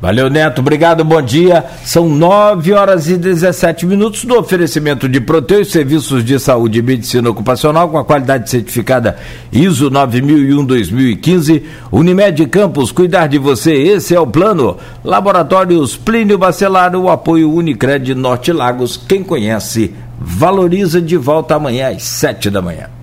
Valeu, Neto. Obrigado, bom dia. São 9 horas e 17 minutos do oferecimento de Proteus Serviços de Saúde e Medicina Ocupacional com a qualidade certificada ISO 9001-2015. Unimed Campos, cuidar de você, esse é o plano. Laboratórios Plínio Bacelar, o apoio Unicred Norte Lagos. Quem conhece, valoriza de volta amanhã às 7 da manhã.